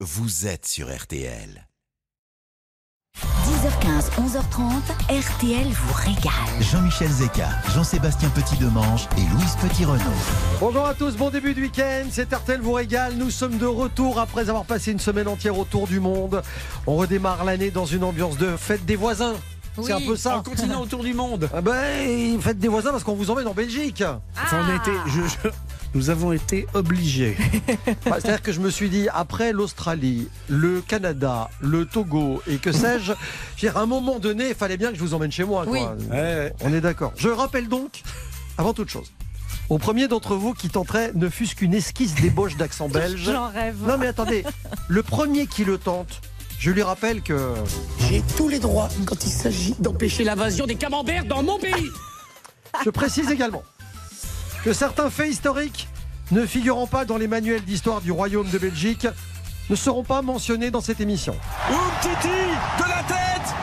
vous êtes sur RTL. 10h15, 11h30, RTL vous régale. Jean-Michel Zeka, Jean-Sébastien Petit-Demange et Louise Petit-Renaud. Bonjour à tous, bon début de week-end, c'est RTL vous régale. Nous sommes de retour après avoir passé une semaine entière autour du monde. On redémarre l'année dans une ambiance de fête des voisins. C'est un peu ça. En continuant autour du monde. Ah ben, fête des voisins parce qu'on vous emmène en Belgique. Enfin, on a été, je- je- nous avons été obligés. Bah, C'est-à-dire que je me suis dit, après l'Australie, le Canada, le Togo et que sais-je, à un moment donné, il fallait bien que je vous emmène chez moi. quoi. Ouais, On est d'accord. Je rappelle donc, avant toute chose, au premier d'entre vous qui tenterait ne fût-ce qu'une esquisse d'ébauche d'accent belge. J'en rêve. Non mais attendez, le premier qui le tente, je lui rappelle que... J'ai tous les droits quand il s'agit d'empêcher l'invasion des camemberts dans mon pays. Je précise également que certains faits historiques ne figurant pas dans les manuels d'histoire du Royaume de Belgique ne seront pas mentionnés dans cette émission. Titi de la tête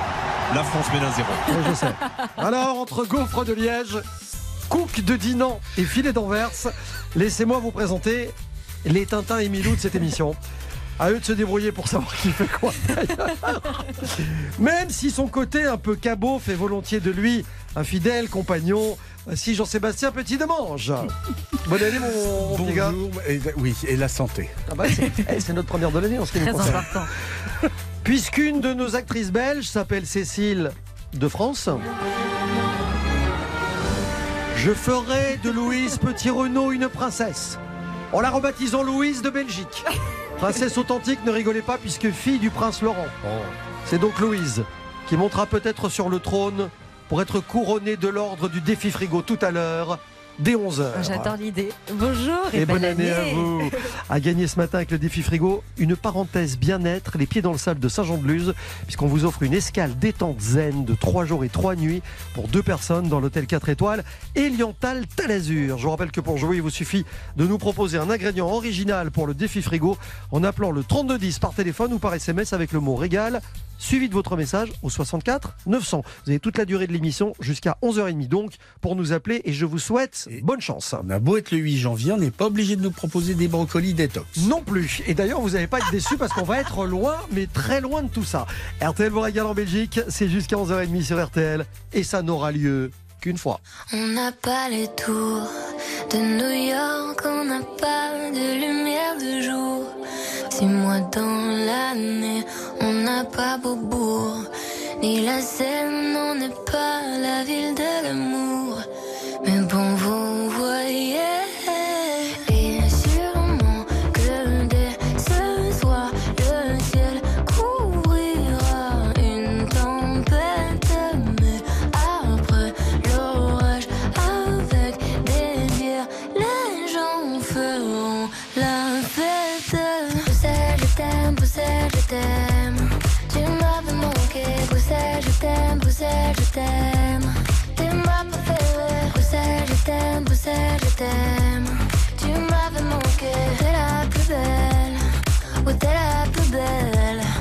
La France mène un zéro. Oui, je sais. Alors, entre gaufres de Liège, cook de Dinan et filet d'Anvers, laissez-moi vous présenter les Tintins et Milou de cette émission. À eux de se débrouiller pour savoir qui fait quoi. Même si son côté un peu cabot fait volontiers de lui un fidèle compagnon, si Jean-Sébastien Petit Demange. Bonne année, mon, petit gars. Bonjour. Et, oui, et la santé. Ah bah, c'est eh, notre première de l'année en ce qui nous concerne. Puisqu'une de nos actrices belges s'appelle Cécile de France, je ferai de Louise Petit-Renaud une princesse, en la rebaptisant Louise de Belgique. Princesse authentique, ne rigolez pas, puisque fille du prince Laurent. C'est donc Louise qui montera peut-être sur le trône pour être couronnée de l'ordre du défi frigo tout à l'heure, dès 11h. J'adore l'idée. Bonjour et, Et bonne année à vous. À gagner ce matin avec le défi frigo, une parenthèse bien-être, les pieds dans le sable de Saint-Jean-de-Luz, puisqu'on vous offre une escale détente zen de 3 jours et 3 nuits pour deux personnes dans l'hôtel 4 étoiles Eliantal Talazur. Je vous rappelle que pour jouer, il vous suffit de nous proposer un ingrédient original pour le défi frigo en appelant le 3210 par téléphone ou par SMS avec le mot régal suivi de votre message au 64 900. Vous avez toute la durée de l'émission jusqu'à 11h30 donc pour nous appeler et je vous souhaite Et- bonne chance. On a beau être le 8 janvier, on n'est pas obligé de nous proposer des brocolis détox. Non plus. Et d'ailleurs, vous n'allez pas être déçus parce qu'on va être loin, mais très loin de tout ça. RTL vous régale en Belgique, c'est jusqu'à 11h30 sur RTL et ça n'aura lieu On n'a pas les tours de New York, on n'a pas de lumière de jour. Six mois dans l'année, on n'a pas Beaubourg, ni la Seine, on n'est pas la ville de l'amour. Mais bon, vous voyez, t'aime, Bruxelles, je t'aime. T'es ma préférée, Bruxelles, je t'aime, Bruxelles, je t'aime. Tu m'avais manqué, t'es la plus belle, oh t'es la plus belle.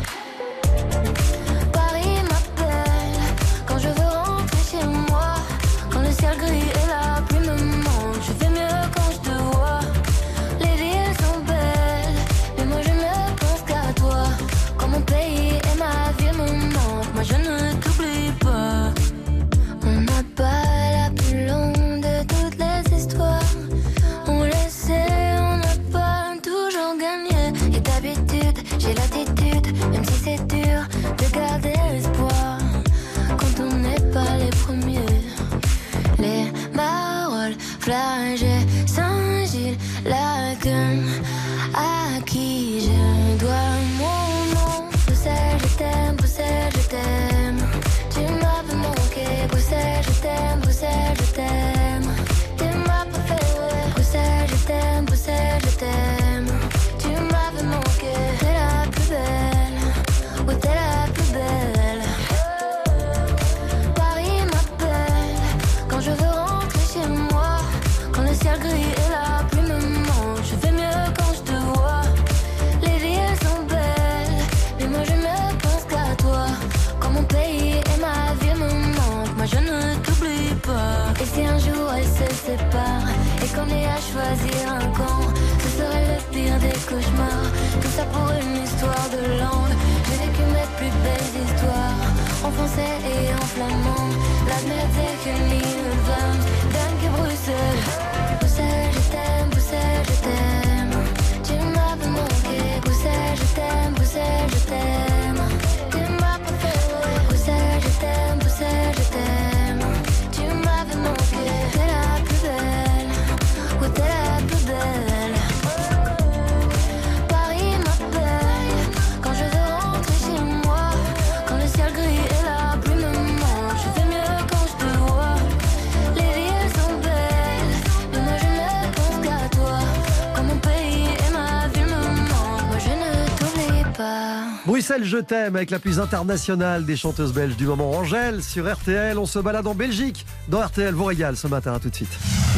Bruxelles, je t'aime avec la plus internationale des chanteuses belges du moment, Angèle, sur RTL. On se balade en Belgique, dans RTL vous régale ce matin. À tout de suite.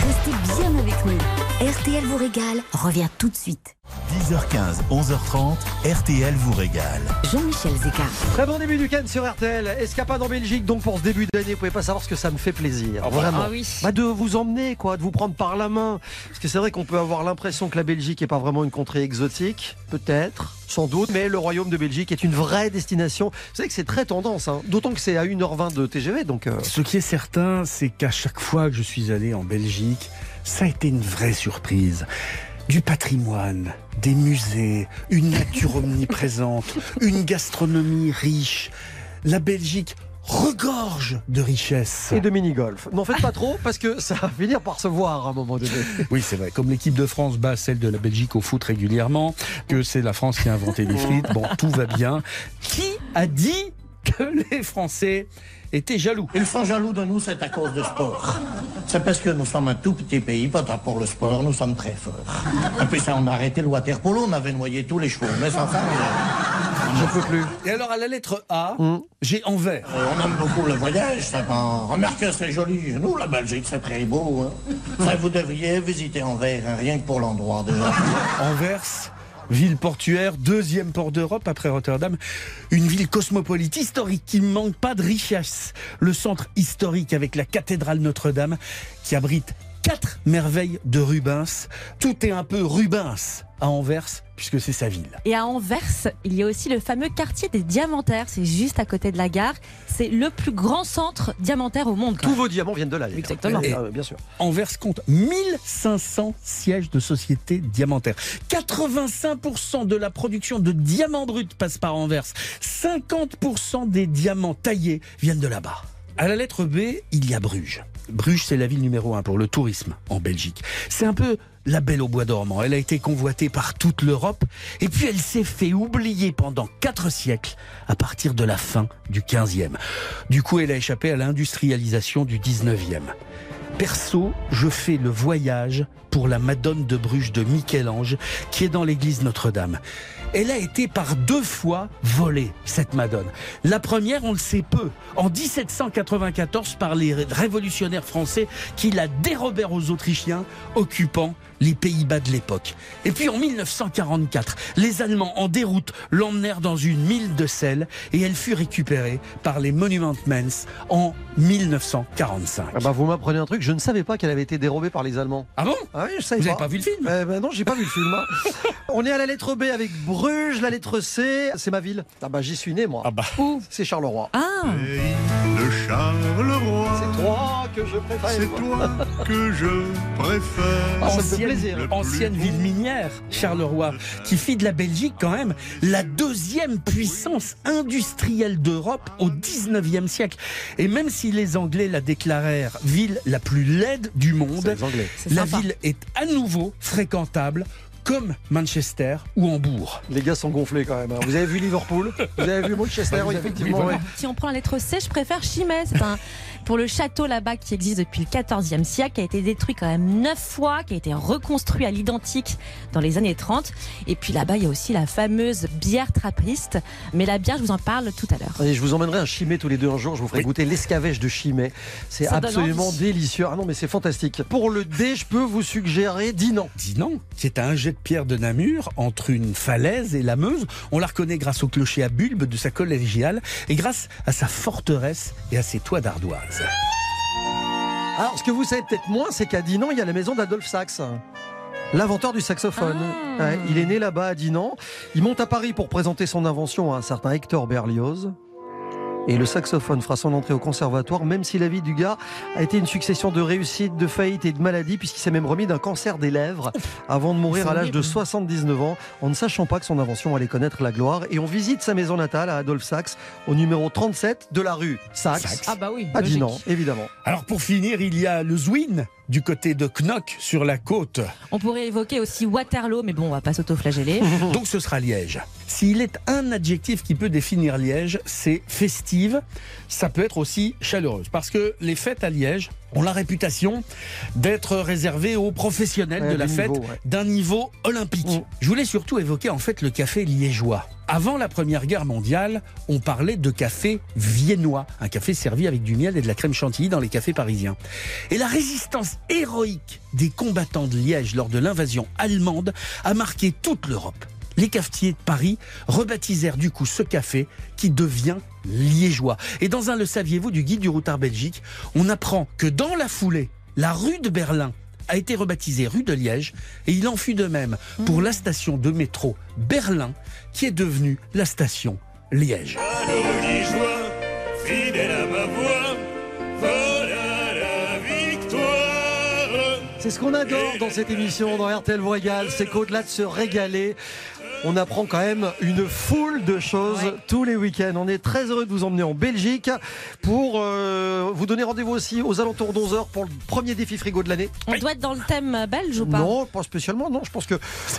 Restez bien avec nous. RTL vous régale revient tout de suite. 10h15, 11h30, RTL vous régale. Jean-Michel Zeka. Très bon début du week-end sur RTL. Escapade en Belgique, donc pour ce début d'année, vous pouvez pas savoir ce que ça me fait plaisir. Vraiment. Ah oui. Bah, de vous emmener, quoi, de vous prendre par la main. Parce que c'est vrai qu'on peut avoir l'impression que la Belgique n'est pas vraiment une contrée exotique. Peut-être, sans doute, mais le royaume de Belgique est une vraie destination. Vous savez que c'est très tendance, hein. d'autant que c'est à 1h20 de TGV. Donc, euh, Ce qui est certain, c'est qu'à chaque fois que je suis allé en Belgique, ça a été une vraie surprise. Du patrimoine, des musées, une nature omniprésente, une gastronomie riche. La Belgique regorge de richesses. et de mini-golf. N'en faites pas trop, parce que ça va finir par se voir à un moment donné. Oui, c'est vrai. Comme l'équipe de France bat celle de la Belgique au foot régulièrement, que c'est la France qui a inventé les frites, bon, tout va bien. Qui a dit que les Français étaient jaloux Ils sont jaloux de nous, c'est à cause du sport. C'est parce que nous sommes un tout petit pays, pas tant pour le sport, nous sommes très forts. Et puis ça, on a arrêté le water polo, on avait noyé tous les chevaux. Mais sans ça, euh, Je peux plus. Et alors, à la lettre A, j'ai Anvers. euh, on aime beaucoup le voyage, ça quand... Remarquez, c'est joli. Nous, la Belgique, c'est très beau. hein. Ça, vous devriez visiter Anvers, hein, rien que pour l'endroit, déjà. Anvers, ville portuaire, deuxième port d'Europe après Rotterdam. Une ville cosmopolite, historique, qui ne manque pas de richesse. Le centre historique avec la cathédrale Notre-Dame qui abrite quatre merveilles de Rubens. Tout est un peu Rubens à Anvers puisque c'est sa ville. Et à Anvers, il y a aussi le fameux quartier des diamantaires. C'est juste à côté de la gare. C'est le plus grand centre diamantaire au monde. Tous même. vos diamants viennent de là. Exactement. Ah, bien sûr. Anvers compte 1500 sièges de sociétés diamantaires. 85% de la production de diamants bruts passe par Anvers. 50% des diamants taillés viennent de là-bas. À la lettre B, il y a Bruges. Bruges, c'est la ville numéro un pour le tourisme en Belgique. C'est un peu la belle au bois dormant. Elle a été convoitée par toute l'Europe et puis elle s'est fait oublier pendant quatre siècles à partir de la fin du 15e. Du coup, elle a échappé à l'industrialisation du 19e. Perso, je fais le voyage pour la Madone de Bruges de Michel-Ange, qui est dans l'église Notre-Dame. Elle a été par deux fois volée, cette Madone. La première, on le sait peu, en 1794 par les révolutionnaires français qui la dérobèrent aux Autrichiens, occupant les Pays-Bas de l'époque. Et puis en 1944, les Allemands en déroute l'emmenèrent dans une mine de sel et elle fut récupérée par les Monument Mens en 1945. Ah bah, vous m'apprenez un truc, je ne savais pas qu'elle avait été dérobée par les Allemands. Ah bon? Ah oui, je savais Vous n'avez pas vu le film? Eh ben non, j'ai pas vu le film. hein. On est à la lettre B avec Bruges, la lettre C, c'est ma ville. Ah bah j'y suis né moi. Ah bah. Où C'est Charleroi. Ah, Le Charleroi, C'est toi que je préfère. c'est toi que je préfère. Ah, ça me fait ancienne, plaisir. ancienne ville minière, Charleroi, qui fit de la Belgique quand même la deuxième puissance industrielle d'Europe au 19e siècle. Et même si les Anglais la déclarèrent ville la plus laide du monde, les Anglais. c'est la sympa. ville est à nouveau fréquentable comme Manchester ou Hambourg. Les gars sont gonflés quand même. hein. Vous avez vu Liverpool? Vous avez vu Manchester Vous oui, avez- Effectivement. oui, ouais. Si on prend la lettre C, je préfère Chimay. C'est un pour le château là-bas qui existe depuis le 14e siècle, qui a été détruit quand même neuf fois, qui a été reconstruit à l'identique dans les années 30. Et puis là-bas, il y a aussi la fameuse bière trappiste. Mais la bière, je vous en parle tout à l'heure. Je vous emmènerai un chimay tous les deux un jour. Je vous ferai Oui. goûter l'escavèche de chimay. C'est absolument délicieux. Ah non, mais c'est fantastique. Pour le D, je peux vous suggérer Dinan. Dinan, qui est à un jet de pierre de Namur entre une falaise et la Meuse. On la reconnaît grâce au clocher à bulbe de sa collégiale et grâce à sa forteresse et à ses toits d'ardoise. Alors, ce que vous savez peut-être moins, c'est qu'à Dinan, il y a la maison d'Adolphe Sax. L'inventeur du saxophone. Ah. Ouais, il est né là-bas à Dinan. Il monte à Paris pour présenter son invention à un certain Hector Berlioz. Et le saxophone fera son entrée au conservatoire, même si la vie du gars a été une succession de réussites, de faillites et de maladies, puisqu'il s'est même remis d'un cancer des lèvres avant de mourir à l'âge de horrible. 79 ans, en ne sachant pas que son invention allait connaître la gloire. Et on visite sa maison natale à Adolphe Sax, au numéro 37 de la rue Sax, Sax. Ah bah oui. à logique. Dinan, évidemment. Alors pour finir, il y a le Zwin du côté de Knock sur la côte. On pourrait évoquer aussi Waterloo, mais bon, on va pas s'auto-flageller. Donc ce sera Liège. S'il est un adjectif qui peut définir Liège, c'est festive. Ça peut être aussi chaleureuse. Parce que les fêtes à Liège ont la réputation d'être réservées aux professionnels Ouais, de la fête ouais. d'un niveau olympique. Mm. Je voulais surtout évoquer en fait le café liégeois. Avant la Première Guerre mondiale, on parlait de café viennois, un café servi avec du miel et de la crème chantilly dans les cafés parisiens. Et la résistance héroïque des combattants de Liège lors de l'invasion allemande a marqué toute l'Europe. Les cafetiers de Paris rebaptisèrent du coup ce café qui devient liégeois. Et dans un Le saviez-vous du guide du routard Belgique, on apprend que dans la foulée, la rue de Berlin a été rebaptisée rue de Liège et il en fut de même pour la station de métro Berlin qui est devenue la station Liège. Liégeois, fidèle à ma voix, voilà la victoire. C'est ce qu'on adore dans cette émission, dans RTL régale, c'est qu'au-delà de se régaler, on apprend quand même une foule de choses Ouais. tous les week-ends. On est très heureux de vous emmener en Belgique pour euh, vous donner rendez-vous aussi aux alentours d'11h pour le premier défi frigo de l'année. On doit être dans le thème belge ou pas Non, pas spécialement, non. Je pense que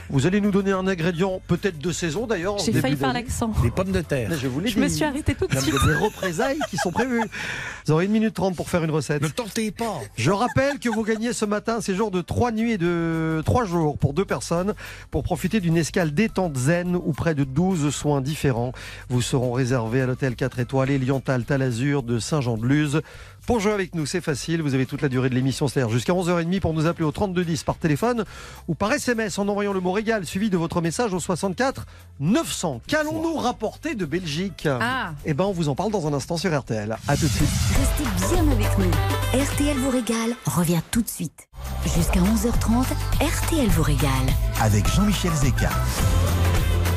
vous allez nous donner un ingrédient peut-être de saison d'ailleurs. J'ai failli faire l'accent. Les pommes de terre. Mais Je vous l'ai Je me suis arrêtée tout de suite. des représailles qui sont prévues. Vous aurez une minute trente pour faire une recette. Ne tentez pas. Je rappelle que vous gagnez ce matin un séjour de 3 nuits et de 3 jours pour deux personnes pour profiter d'une escale détente zen où près de 12 soins différents vous seront réservés à l'hôtel 4 étoiles Eliantal Talazur de Saint-Jean-de-Luz. Pour jouer avec nous, c'est facile. Vous avez toute la durée de l'émission, c'est-à-dire jusqu'à 11h30 pour nous appeler au 3210 par téléphone ou par SMS en envoyant le mot régal suivi de votre message au 64 900. Qu'allons-nous rapporter de Belgique? Ah. Eh ben, on vous en parle dans un instant sur RTL. À tout de suite. Restez bien avec nous. RTL vous régale revient tout de suite. Jusqu'à 11h30, RTL vous régale. Avec Jean-Michel Zeka.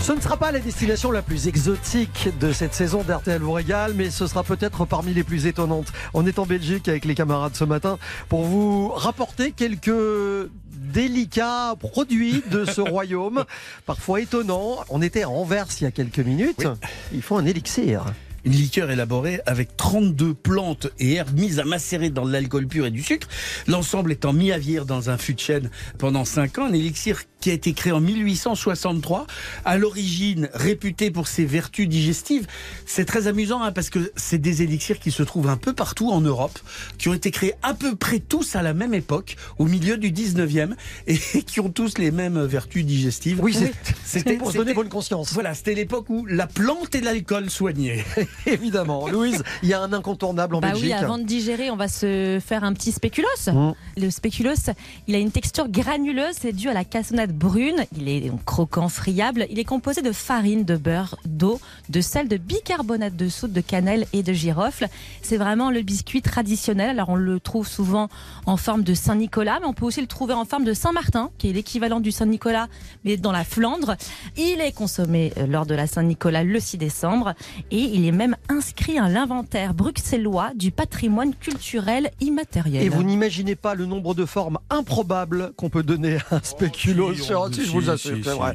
Ce ne sera pas la destination la plus exotique de cette saison d'RTL vous régale, mais ce sera peut-être parmi les plus étonnantes. On est en Belgique avec les camarades ce matin pour vous rapporter quelques délicats produits de ce royaume, parfois étonnants. On était à Anvers il y a quelques minutes. Il faut un élixir. Une liqueur élaborée avec 32 plantes et herbes mises à macérer dans de l'alcool pur et du sucre. L'ensemble étant mis à vieillir dans un fût de chêne pendant 5 ans. Un élixir qui a été créé en 1863. À l'origine, réputé pour ses vertus digestives. C'est très amusant hein, parce que c'est des élixirs qui se trouvent un peu partout en Europe, qui ont été créés à peu près tous à la même époque, au milieu du 19e, et qui ont tous les mêmes vertus digestives. Oui, C'était pour se donner bonne conscience. Voilà, c'était l'époque où la plante et l'alcool soignaient. Évidemment. Louise, il y a un incontournable en Bah Belgique. oui, avant de digérer, on va se faire un petit spéculoos. Mm. Le spéculoos, il a une texture granuleuse, c'est dû à la cassonade brune. Il est croquant, friable. Il est composé de farine, de beurre, d'eau, de sel, de bicarbonate de soude, de cannelle et de girofle. C'est vraiment le biscuit traditionnel. Alors on le trouve souvent en forme de Saint-Nicolas, mais on peut aussi le trouver en forme de Saint-Martin, qui est l'équivalent du Saint-Nicolas, mais dans la Flandre. Il est consommé euh, lors de la Saint-Nicolas le 6 décembre et il est même inscrit à l'inventaire bruxellois du patrimoine culturel immatériel. Et vous n'imaginez pas le nombre de formes improbables qu'on peut donner à un spéculoos. On- si, je vous assure, c'est vrai.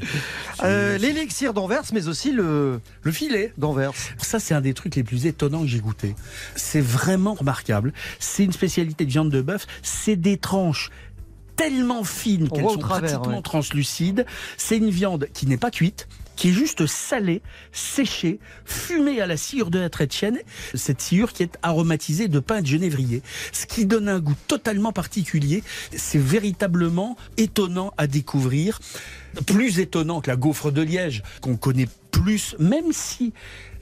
Euh. L'élixir d'Anvers, mais aussi le Le filet. d'Anvers. Ça, c'est un des trucs les plus étonnants que j'ai goûté. C'est vraiment remarquable. C'est une spécialité de viande de bœuf. C'est des tranches tellement fines qu'elles sont travers, pratiquement ouais. translucides. C'est une viande qui n'est pas cuite qui est juste salée, séchée, fumée à la sciure de la chêne, cette sciure qui est aromatisée de pain de genévrier, ce qui donne un goût totalement particulier. C'est véritablement étonnant à découvrir, plus étonnant que la gaufre de Liège, qu'on connaît plus, même si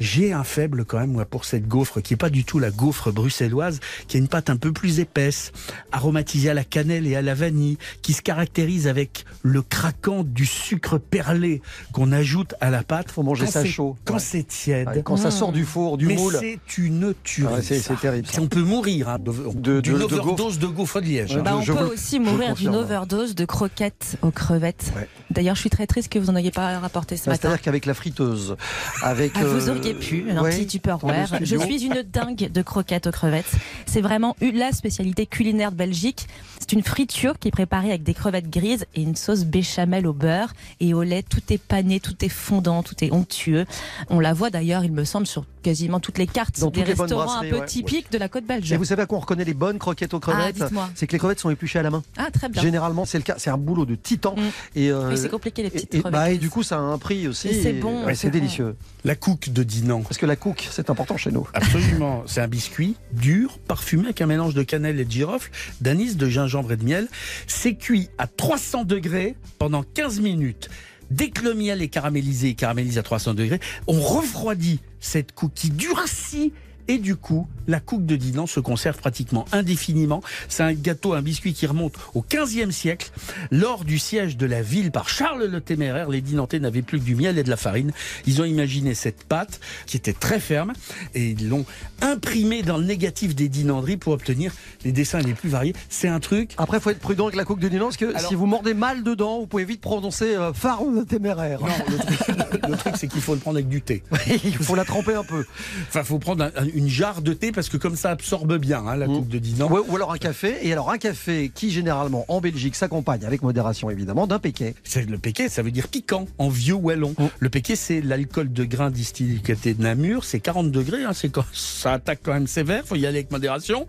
j'ai un faible quand même moi pour cette gaufre qui est pas du tout la gaufre bruxelloise, qui a une pâte un peu plus épaisse, aromatisée à la cannelle et à la vanille, qui se caractérise avec le craquant du sucre perlé qu'on ajoute à la pâte. Faut manger Quand ça chaud. Quand Ouais. c'est tiède. Ouais, quand ça sort du four, du Mais moule. c'est une tuerie. Ouais, c'est- terrible, ça. On peut mourir hein, de- De- d'une de- de overdose de gaufre de liège. Ouais, Bah, Je- on je peut aussi mourir d'une overdose de croquettes aux crevettes. Ouais. D'ailleurs, je suis très triste que vous n'en ayez pas rapporté ce Bah, matin. C'est-à-dire qu'avec la friteuse, avec Ah, vous euh, un ouais, petit tupperware. Je suis une dingue de croquettes aux crevettes. C'est vraiment la spécialité culinaire de Belgique. C'est une friture qui est préparée avec des crevettes grises et une sauce béchamel au beurre et au lait. Tout est pané, tout est fondant, tout est onctueux. On la voit d'ailleurs, il me semble, sur quasiment toutes les cartes Dans des restaurants un peu ouais. typiques de la côte belge. Et vous savez à quoi on reconnaît les bonnes croquettes aux crevettes Ah, dites-moi. C'est que les crevettes sont épluchées à la main. Ah, très bien. Généralement, c'est le cas. C'est un boulot de titan. Mm. Et, euh, Oui, c'est compliqué les et- petites et, crevettes. bah, et du coup, ça a un prix aussi. C'est bon, ouais, c'est bon. délicieux. La couque de Dinan. Parce que la cook, c'est important chez nous. Absolument. C'est un biscuit dur, parfumé avec un mélange de cannelle et de girofle, d'anis, de gingembre et de miel. C'est cuit à 300 degrés pendant 15 minutes. Dès que le miel est caramélisé et caramélisé à 300 degrés, on refroidit cette couque qui durcit et du coup, la couque de Dinan se conserve pratiquement indéfiniment. C'est un gâteau, un biscuit qui remonte au 15e siècle. Lors du siège de la ville par Charles le Téméraire, les Dinantais n'avaient plus que du miel et de la farine. Ils ont imaginé cette pâte qui était très ferme et ils l'ont imprimée dans le négatif des dinanderies pour obtenir les dessins les plus variés. C'est un truc. Après, il faut être prudent avec la coque de Dinan parce que Alors- si vous mordez mal dedans, vous pouvez vite prononcer euh, phare téméraire. Non, le truc, le c'est qu'il faut le prendre avec du thé. Il faut la tremper un peu. Enfin, faut prendre un- un- une jarre de thé parce que comme ça absorbe bien hein, la Mm. coupe de Dinan. Ouais, ou alors un café. Et alors un café qui généralement en Belgique s'accompagne avec modération évidemment d'un péquet. C'est le péquet, ça veut dire piquant en vieux wallon. Mm. Le péquet, c'est l'alcool de grain distillé de Namur. C'est 40 degrés, hein, c'est ça attaque quand même sévère. Faut y aller avec modération.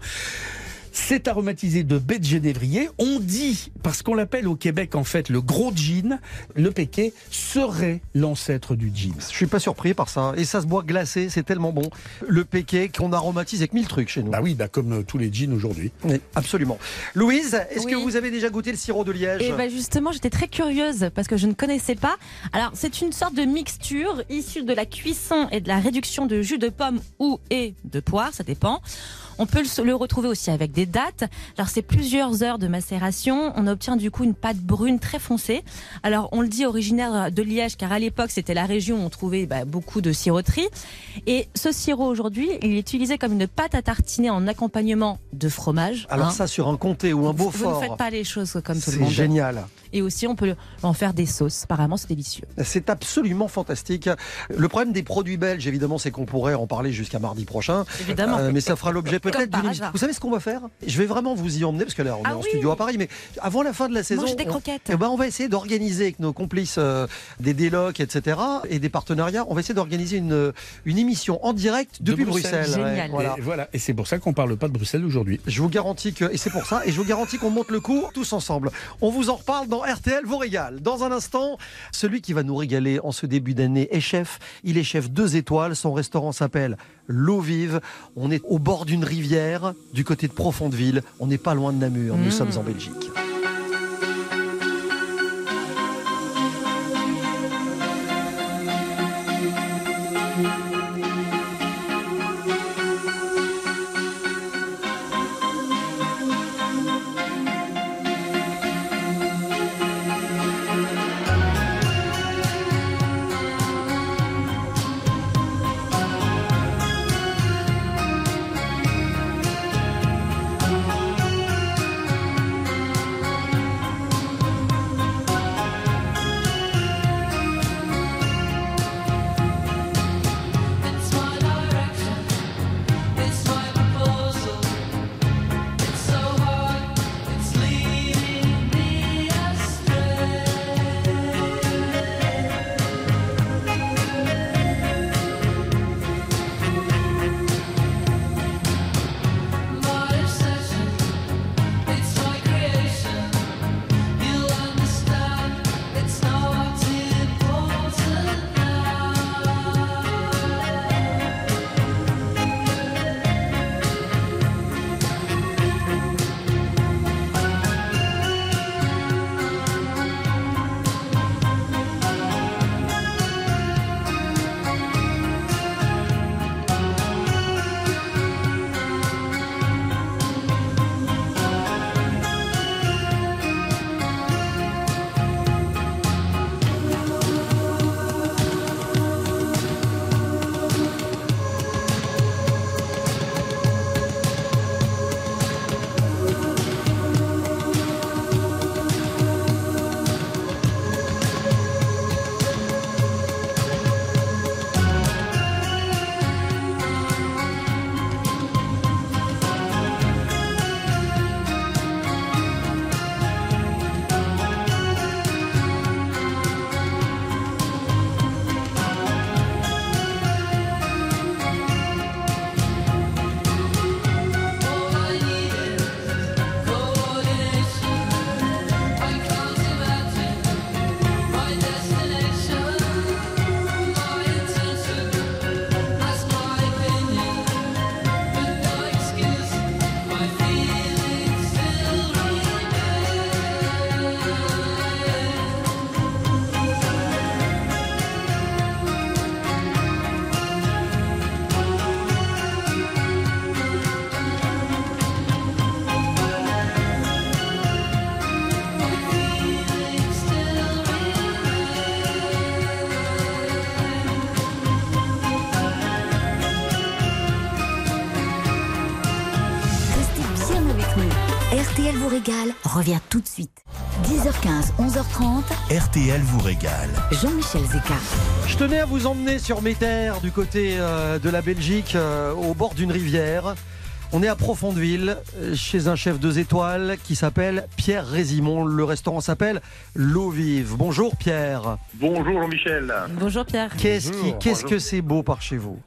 C'est aromatisé de baie de génévrier. On dit, parce qu'on l'appelle au Québec en fait le gros gin, le péquet serait l'ancêtre du gin. Je suis pas surpris par ça. Et ça se boit glacé, c'est tellement bon. Le péquet qu'on aromatise avec mille trucs chez nous. Bah oui, bah comme euh, tous les gins aujourd'hui. Oui, absolument. Louise, est-ce que vous avez déjà goûté le sirop de liège? Et ben justement, j'étais très curieuse parce que je ne connaissais pas. Alors, c'est une sorte de mixture issue de la cuisson et de la réduction de jus de pomme ou et de poire, ça dépend. On peut le retrouver aussi avec des dattes. Alors c'est plusieurs heures de macération. On obtient du coup une pâte brune très foncée. Alors on le dit originaire de Liège car à l'époque c'était la région où on trouvait bah, beaucoup de siroteries. Et ce sirop aujourd'hui, il est utilisé comme une pâte à tartiner en accompagnement de fromage. Alors hein. ça sur un comté ou un vous, vous ne Beaufort, faites pas les choses comme tout le c'est monde. génial. Et aussi, on peut en faire des sauces. Apparemment, c'est délicieux. C'est absolument fantastique. Le problème des produits belges, évidemment, c'est qu'on pourrait en parler jusqu'à mardi prochain. Évidemment. Euh, mais ça fera l'objet peut-être d'une. Vous savez ce qu'on va faire? Je vais vraiment vous y emmener parce que là, on Ah est en oui. studio à Paris, mais avant la fin de la saison, des on- croquettes. eh ben, on va essayer d'organiser avec nos complices euh, des délocs, etc., et des partenariats. On va essayer d'organiser une, une émission en direct De depuis Bruxelles. Bruxelles. Génial. voilà. Et voilà. Et c'est pour ça qu'on parle pas de Bruxelles aujourd'hui. Je vous garantis que, et c'est pour ça, et je vous garantis qu'on monte le coup tous ensemble. On vous en reparle dans RTL vous régale. Dans un instant, celui qui va nous régaler en ce début d'année est chef. Il est chef deux étoiles. Son restaurant s'appelle L'eau vive. On est au bord d'une rivière, du côté de Profondeville. On n'est pas loin de Namur. Nous Mmh. sommes en Belgique. Revient tout de suite. 10h15, 11h30, RTL vous régale. Jean-Michel Zeka. Je tenais à vous emmener sur mes terres du côté euh, de la Belgique, euh, au bord d'une rivière. On est à Profondeville, euh, chez un chef deux étoiles qui s'appelle Pierre Résimon. Le restaurant s'appelle L'eau vive. Bonjour Pierre. Bonjour Jean-Michel. Bonjour Pierre. Qu'est-ce qui, qu'est-ce que c'est beau par chez vous?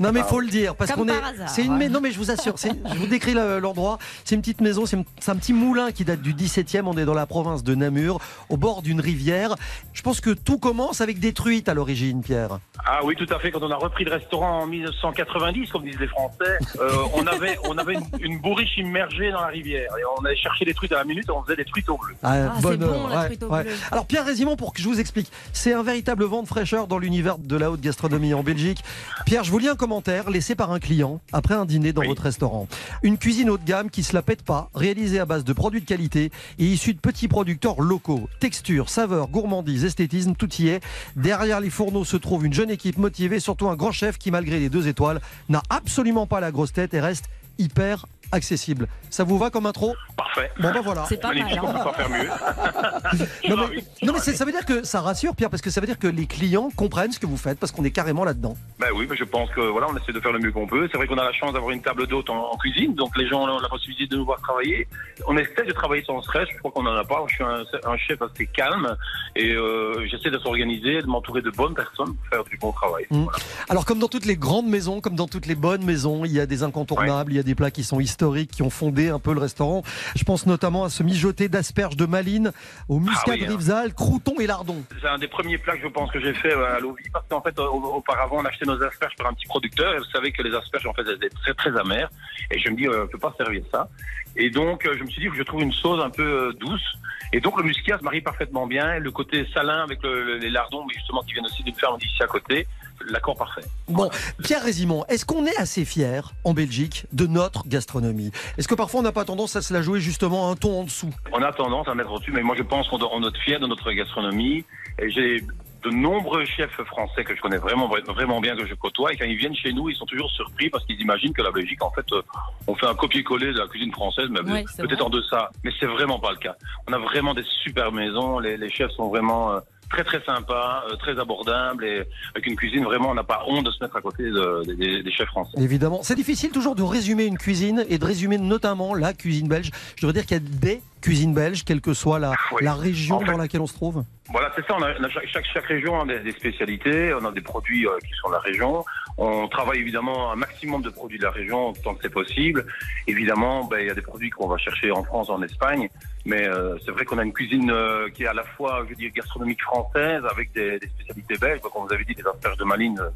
Non mais faut le dire parce Comme qu'on est. par hasard, C'est une. Non mais je vous assure, c'est- je vous décris le- l'endroit. C'est une petite maison, c'est un petit moulin qui date du 17e. On est dans la province de Namur, au bord d'une rivière. Je pense que tout commence avec des truites à l'origine, Pierre. Ah oui, tout à fait. Quand on a repris le restaurant en 1990, comme disent les Français, euh, on avait, on avait une, une bourriche immergée dans la rivière. Et on allait chercher des truites à la minute et on faisait des truites au bleu. Ah, bonne bon, heure, la ouais, truite au ouais. bleu. Alors Pierre Résimon, pour que je vous explique, c'est un véritable vent de fraîcheur dans l'univers de la haute gastronomie en Belgique. Pierre, je vous lis un commentaire laissé par un client après un dîner dans Oui. votre restaurant. Une cuisine haut de gamme qui se la pète pas, réalisée à base de produits de qualité et issue de petits producteurs locaux. Texture, saveur, gourmandise, esthétisme, tout y est. Derrière les fourneaux se trouve une jeune équipe motivée, surtout un grand chef qui, malgré les deux étoiles, n'a absolument pas la grosse tête et reste hyper accessible. Ça vous va comme intro? Parfait. Bon ben voilà. C'est pas mal. Magnifique, on hein. peut pas faire mieux. Non mais, non, mais c'est- ça veut dire que ça rassure Pierre parce que ça veut dire que les clients comprennent ce que vous faites parce qu'on est carrément là-dedans. Ben oui, mais je pense que voilà, on essaie de faire le mieux qu'on peut. C'est vrai qu'on a la chance d'avoir une table d'hôte en, en cuisine, donc les gens ont la possibilité de nous voir travailler. On essaie de travailler sans stress. Je crois qu'on en a pas. Je suis un, un chef assez calme et euh, j'essaie de s'organiser, de m'entourer de bonnes personnes pour faire du bon travail. Mm. Voilà. Alors comme dans toutes les grandes maisons, comme dans toutes les bonnes maisons, il y a des incontournables, il y a des plats qui sont historiques, qui ont fondé un peu le restaurant. Je pense notamment à ce mijoté d'asperges de Maline, au muscat oui, de hein. Rivesaltes, croûtons et lardons. C'est un des premiers plats que je pense que j'ai fait euh, à Lovi parce qu'en fait, auparavant, on achetait nos asperges par un petit producteur et vous savez que les asperges, en fait, elles étaient très très amères et je me dis, euh, je peux pas servir ça. Et donc, euh, je me suis dit que je trouve une sauce un peu euh, douce. Et donc, le muscat se marie parfaitement bien. Le côté salin avec le- le- les lardons, mais justement, qui viennent aussi d'une ferme d'ici à côté, l'accord parfait. Bon, Pierre Résimon, est-ce qu'on est assez fier en Belgique de notre gastronomie? Est-ce que parfois on n'a pas tendance à se la jouer justement un ton en dessous? On a tendance à mettre au-dessus, mais moi, je pense qu'on doit, être fier de notre gastronomie. Et j'ai de nombreux chefs français que je connais vraiment vraiment bien que je côtoie et quand ils viennent chez nous ils sont toujours surpris parce qu'ils imaginent que la Belgique en fait euh, on fait un copier-coller de la cuisine française mais Oui, peut-être en deçà. Mais c'est vraiment pas le cas. On a vraiment des super maisons les, les chefs sont vraiment euh, très très sympas euh, très abordables et avec une cuisine vraiment on n'a pas honte de se mettre à côté de- des- chefs français Évidemment. C'est difficile toujours de résumer une cuisine et de résumer notamment la cuisine belge. Je devrais dire qu'il y a des cuisines belges, quelle que soit la, Oui. la région En fait- dans laquelle on se trouve. Voilà, c'est ça. On a, on a chaque, région a des, des spécialités, on a des produits euh, qui sont de la région. On travaille évidemment un maximum de produits de la région tant que c'est possible. Évidemment, ben, il y a des produits qu'on va chercher en France, en Espagne. Mais euh, c'est vrai qu'on a une cuisine euh, qui est à la fois, je dire, gastronomique française avec des, des spécialités belges. Comme vous avez dit, des asperges de maline, euh,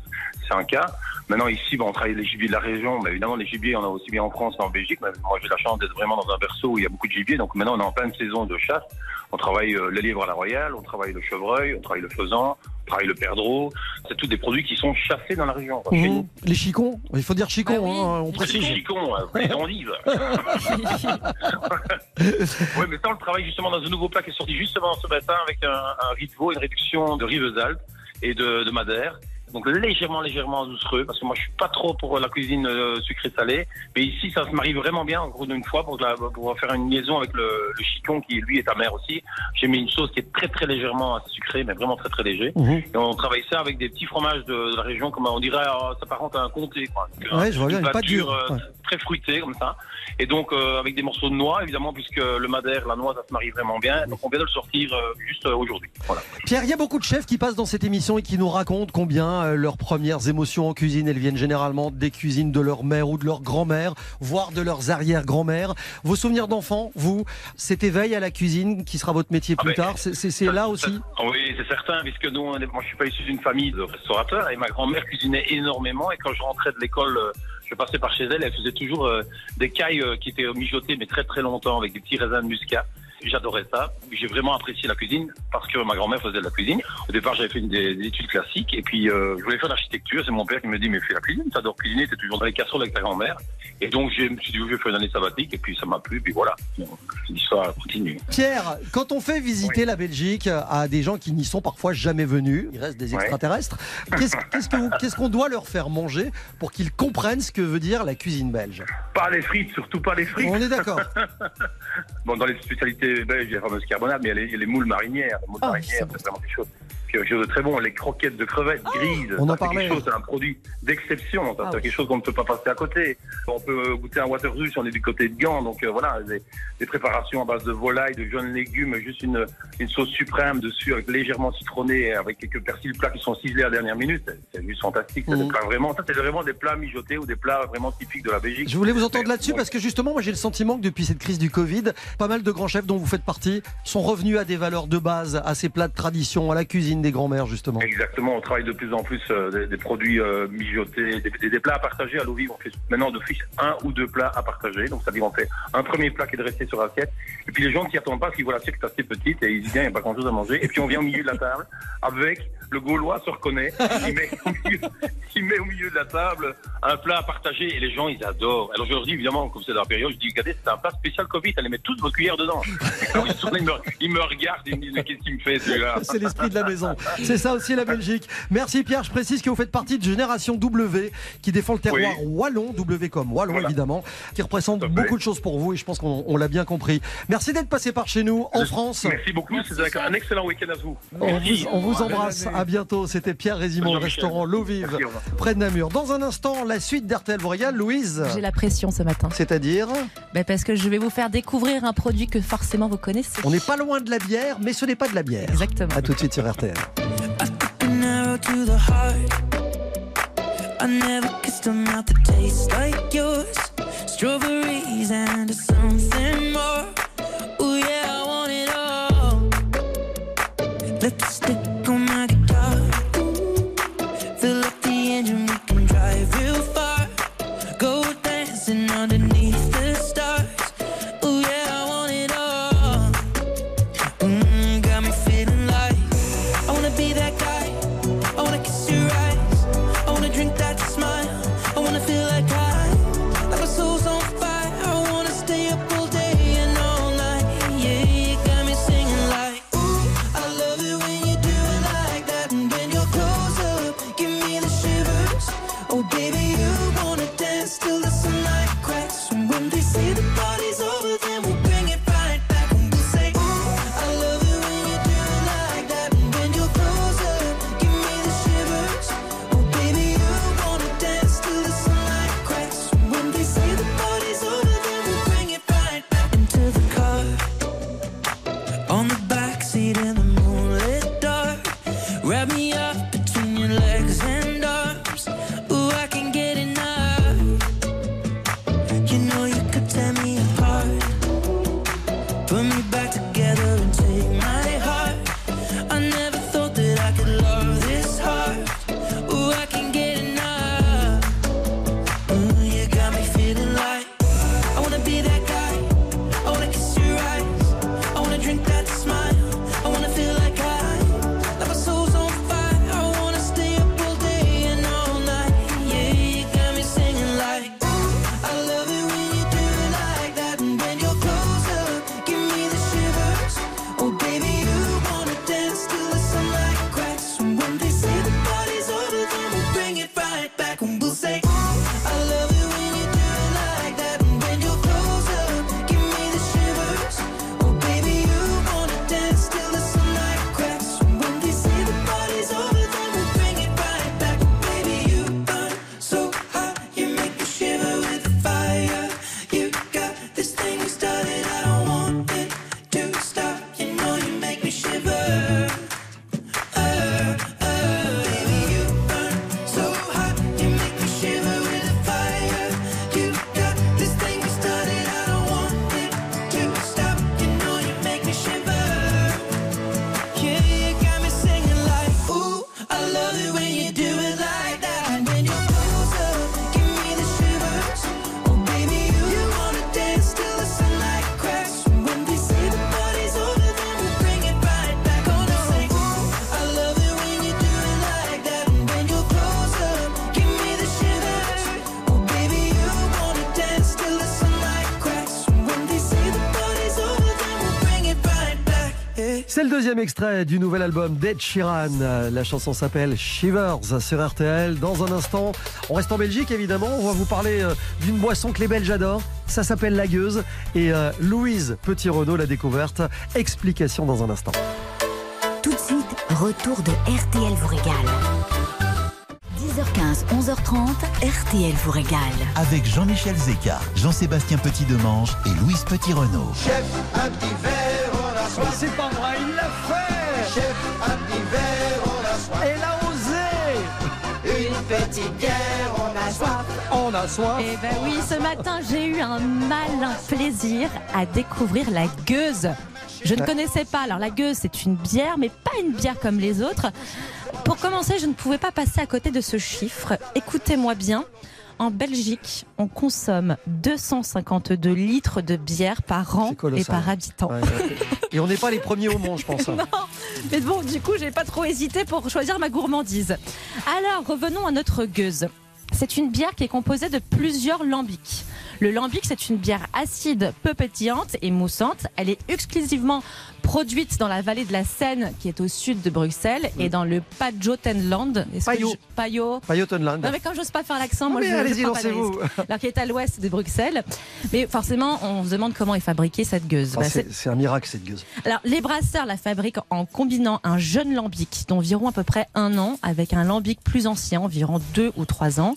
c'est un cas. Maintenant, ici, ben, on travaille les gibiers de la région. Mais évidemment, les gibiers, on a aussi bien en France qu'en Belgique. Mais moi, j'ai la chance d'être vraiment dans un berceau où il y a beaucoup de gibier. Donc maintenant, on est en pleine saison de chasse. On travaille euh, le lièvre à la royale, on travaille le chevreuil, on travaille le faisan, on travaille le perdreau. C'est tous des produits qui sont chassés dans la région. chez nous. Les chicons, il faut dire chicons, Ah oui. hein, on précise. des chicons, hein, des endives. oui, mais ça, on le travaille justement dans un nouveau plat qui est sorti justement ce matin avec un, un riz de veau, une réduction de rivesaltes et de, de madère. Donc légèrement, légèrement doucereux, parce que moi je suis pas trop pour la cuisine euh, sucrée salée, mais ici ça se marie vraiment bien, encore une fois, pour, la- pour faire une liaison avec le, le chicon qui lui est amer aussi. J'ai mis une sauce qui est très très légèrement sucrée, mais vraiment très très léger. Mhm. Et on travaille ça avec des petits fromages de, de la région, comme on dirait, euh, ça s'apparente à un comté. Quoi. Donc, Ouais, je vois bien, pas dur. euh, Ouais. très fruité comme ça. Et donc euh, avec des morceaux de noix, évidemment, puisque le madère, la noix, ça se marie vraiment bien. Donc on vient de le sortir juste aujourd'hui. Voilà. Pierre, il y a beaucoup de chefs qui passent dans cette émission et qui nous racontent combien euh, leurs premières émotions en cuisine, elles viennent généralement des cuisines de leur mère ou de leur grand-mère, voire de leurs arrière-grand-mères. Vos souvenirs d'enfant, vous, cet éveil à la cuisine qui sera votre métier Ah plus tard, c'est- là aussi Oui, c'est certain, puisque nous, on est- moi, je suis pas issu d'une famille de restaurateurs et ma grand-mère cuisinait énormément. Et quand je rentrais de l'école, euh, je passais par chez elle, elle faisait toujours euh, des cailles qui étaient mijotées, mais très très longtemps, avec des petits raisins de muscat. J'adorais ça. J'ai vraiment apprécié la cuisine parce que ma grand-mère faisait de la cuisine. Au départ, j'avais fait une- des, des études classiques et puis euh, je voulais faire l'architecture. C'est mon père qui me dit mais fais la cuisine, t'adores cuisiner, t'es toujours dans les casseroles avec ta grand-mère. Et donc je me suis dit je vais faire une année sabbatique et puis ça m'a plu. Puis voilà, l'histoire continue. Pierre, quand on fait visiter la Belgique à des gens qui n'y sont parfois jamais venus, il reste des extraterrestres, qu'est-ce qu'on doit leur faire manger pour qu'ils comprennent ce que veut dire la cuisine belge? Pas les frites, surtout pas les frites. On est d'accord. bon, dans les spécialités belges, il y a la fameuse carbonade, mais il y a les, moules marinières. Les moules Oh, marinières, c'est vraiment quelque chose, quelque chose de très bon. Les croquettes de crevettes grises, On en c'est parlait. quelque chose, c'est un produit d'exception. ça, Ah c'est oui. quelque chose qu'on ne peut pas passer à côté. On peut goûter un Waterloo si on est du côté de Gand. Donc euh, voilà, des, des préparations à base de volaille, de jeunes légumes, juste une, une sauce suprême dessus avec légèrement citronné, avec quelques persils plats qui sont ciselés à la dernière minute. C'est- juste fantastique. C'est plats vraiment, ça c'est vraiment des plats mijotés ou des plats vraiment typiques de la Belgique. Je voulais vous entendre là-dessus parce que justement, moi j'ai le sentiment que depuis cette crise du Covid, pas mal de grands chefs dont vous faites partie sont revenus à des valeurs de base, à ces plats de tradition, à la cuisine des grands-mères justement. Exactement, on travaille de plus en plus euh, des, des produits euh, mijotés, des, plats à partager. À Louvie, on fait maintenant de fiche un ou deux plats à partager. Donc, c'est-à-dire on fait un premier plat qui est dressé sur l'assiette. Et puis les gens ne s'y attendent pas parce qu'ils voient l'assiette assez petite et ils disent bien, il n'y a pas grand-chose à manger. Et puis on vient au milieu de la table avec le Gaulois se reconnaît. Il met, au milieu, il met au milieu de la table un plat à partager et les gens, ils adorent. Alors je leur dis évidemment, comme c'est dans la période, je dis, regardez, c'est un plat spécial Covid, allez mettre toutes vos cuillères dedans. Alors, ils, me, ils me regardent et ils me disent, mais qu'est-ce qu'il me fait celui-là? C'est l'esprit de la maison. C'est ça aussi la Belgique. Merci Pierre. Je précise que vous faites partie de Génération W qui défend le terroir Oui. wallon, W comme wallon Voilà. évidemment, qui représente beaucoup de choses pour vous et je pense qu'on on l'a bien compris. Merci d'être passé par chez nous en France. Merci beaucoup, c'était un excellent week-end à vous. On Merci. vous, on vous embrasse. À bientôt. C'était Pierre Résimon, le restaurant L'Eau Vive, près de Namur. Dans un instant, la suite d'RTL régale. Louise, J'ai la pression ce matin. c'est-à-dire, Ben, parce que je vais vous faire découvrir un produit que forcément vous connaissez. on n'est pas loin de la bière, mais ce n'est pas de la bière. Exactement. À tout de suite sur RTL. An arrow to the heart. I never kissed a mouth that tastes like yours. Strawberries and something more. Deuxième extrait du nouvel album d'Ed Sheeran. La chanson s'appelle Shivers sur RTL. Dans un instant, on reste en Belgique évidemment. On va vous parler euh, d'une boisson que les Belges adorent. Ça s'appelle la gueuse. Et euh, Louise Petit-Renaud l'a découverte. Explication dans un instant. Tout de suite, retour de RTL vous régale. 10h15, 11h30, RTL vous régale. Avec Jean-Michel Zeka, Jean-Sébastien Petit-Demange et Louise Petit-Renaud. Chef, un petit verre, soif. C'est pas vrai, il l'a fait Chef, un verre, on a soif. Elle a osé Une petite bière, on a soif. On a soif Eh ben oui, ce matin, j'ai eu un malin plaisir à découvrir la gueuse. Je ne connaissais pas. Alors la gueuse, c'est une bière, mais pas une bière comme les autres. Pour commencer, je ne pouvais pas passer à côté de ce chiffre. Écoutez-moi bien. En Belgique, on consomme 252 litres de bière par an et par habitant. Ouais, ouais. Et on n'est pas les premiers au monde, je pense. hein. Non, mais bon, du coup, j'ai pas trop hésité pour choisir ma gourmandise. Alors, revenons à notre gueuse. C'est une bière qui est composée de plusieurs lambics. Le lambic, c'est une bière acide, peu pétillante et moussante. Elle est exclusivement produite dans la vallée de la Seine, qui est au sud de Bruxelles, et dans le Pajottenland. Je- Pajot. Pajottenland. Non mais comme j'ose pas faire l'accent, moi je, allez-y, lancez-vous. Alors qui est à l'ouest de Bruxelles. Mais forcément, on se demande comment est fabriquée cette gueuse. Ah, Bah, c'est c'est- c'est un miracle cette gueuse. alors, les brasseurs la fabriquent en combinant un jeune lambic d'environ à peu près un an avec un lambic plus ancien, environ deux ou trois ans.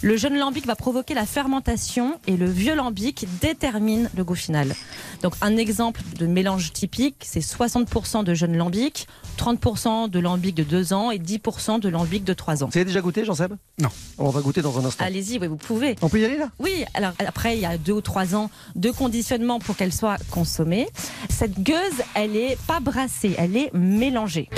Le jeune lambic va provoquer la fermentation et le vieux lambic détermine le goût final. Donc, un exemple de mélange typique, c'est 60% de jeune lambic, 30% de lambic de deux ans et 10% de lambic de trois ans. Vous avez déjà goûté, Jean-Seb? Non. On va goûter dans un instant. Allez-y, oui, vous pouvez. On peut y aller là? Oui, alors après, il y a deux ou trois ans de conditionnement pour qu'elle soit consommée. Cette gueuse, elle est pas brassée, elle est mélangée.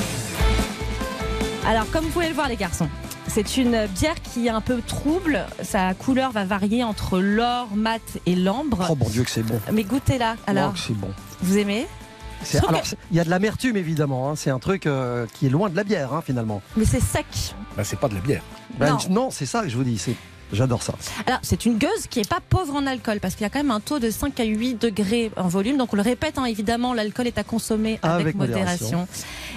Alors, comme vous pouvez le voir, les garçons, c'est une bière qui est un peu trouble. Sa couleur va varier entre l'or, mat et l'ambre. Oh mon Dieu que c'est bon. Mais goûtez-la. Alors, Oh, que c'est bon. vous aimez? Alors, il y a de l'amertume évidemment. hein. C'est un truc euh, qui est loin de la bière hein, finalement. Mais c'est sec. Bah, c'est pas de la bière. Ben, Non. non, c'est ça que je vous dis. c'est- J'adore ça. Alors, c'est une gueuse qui est pas pauvre en alcool parce qu'il y a quand même un taux de 5 à 8 degrés en volume. Donc, on le répète, hein, évidemment, l'alcool est à consommer avec, Avec modération. modération.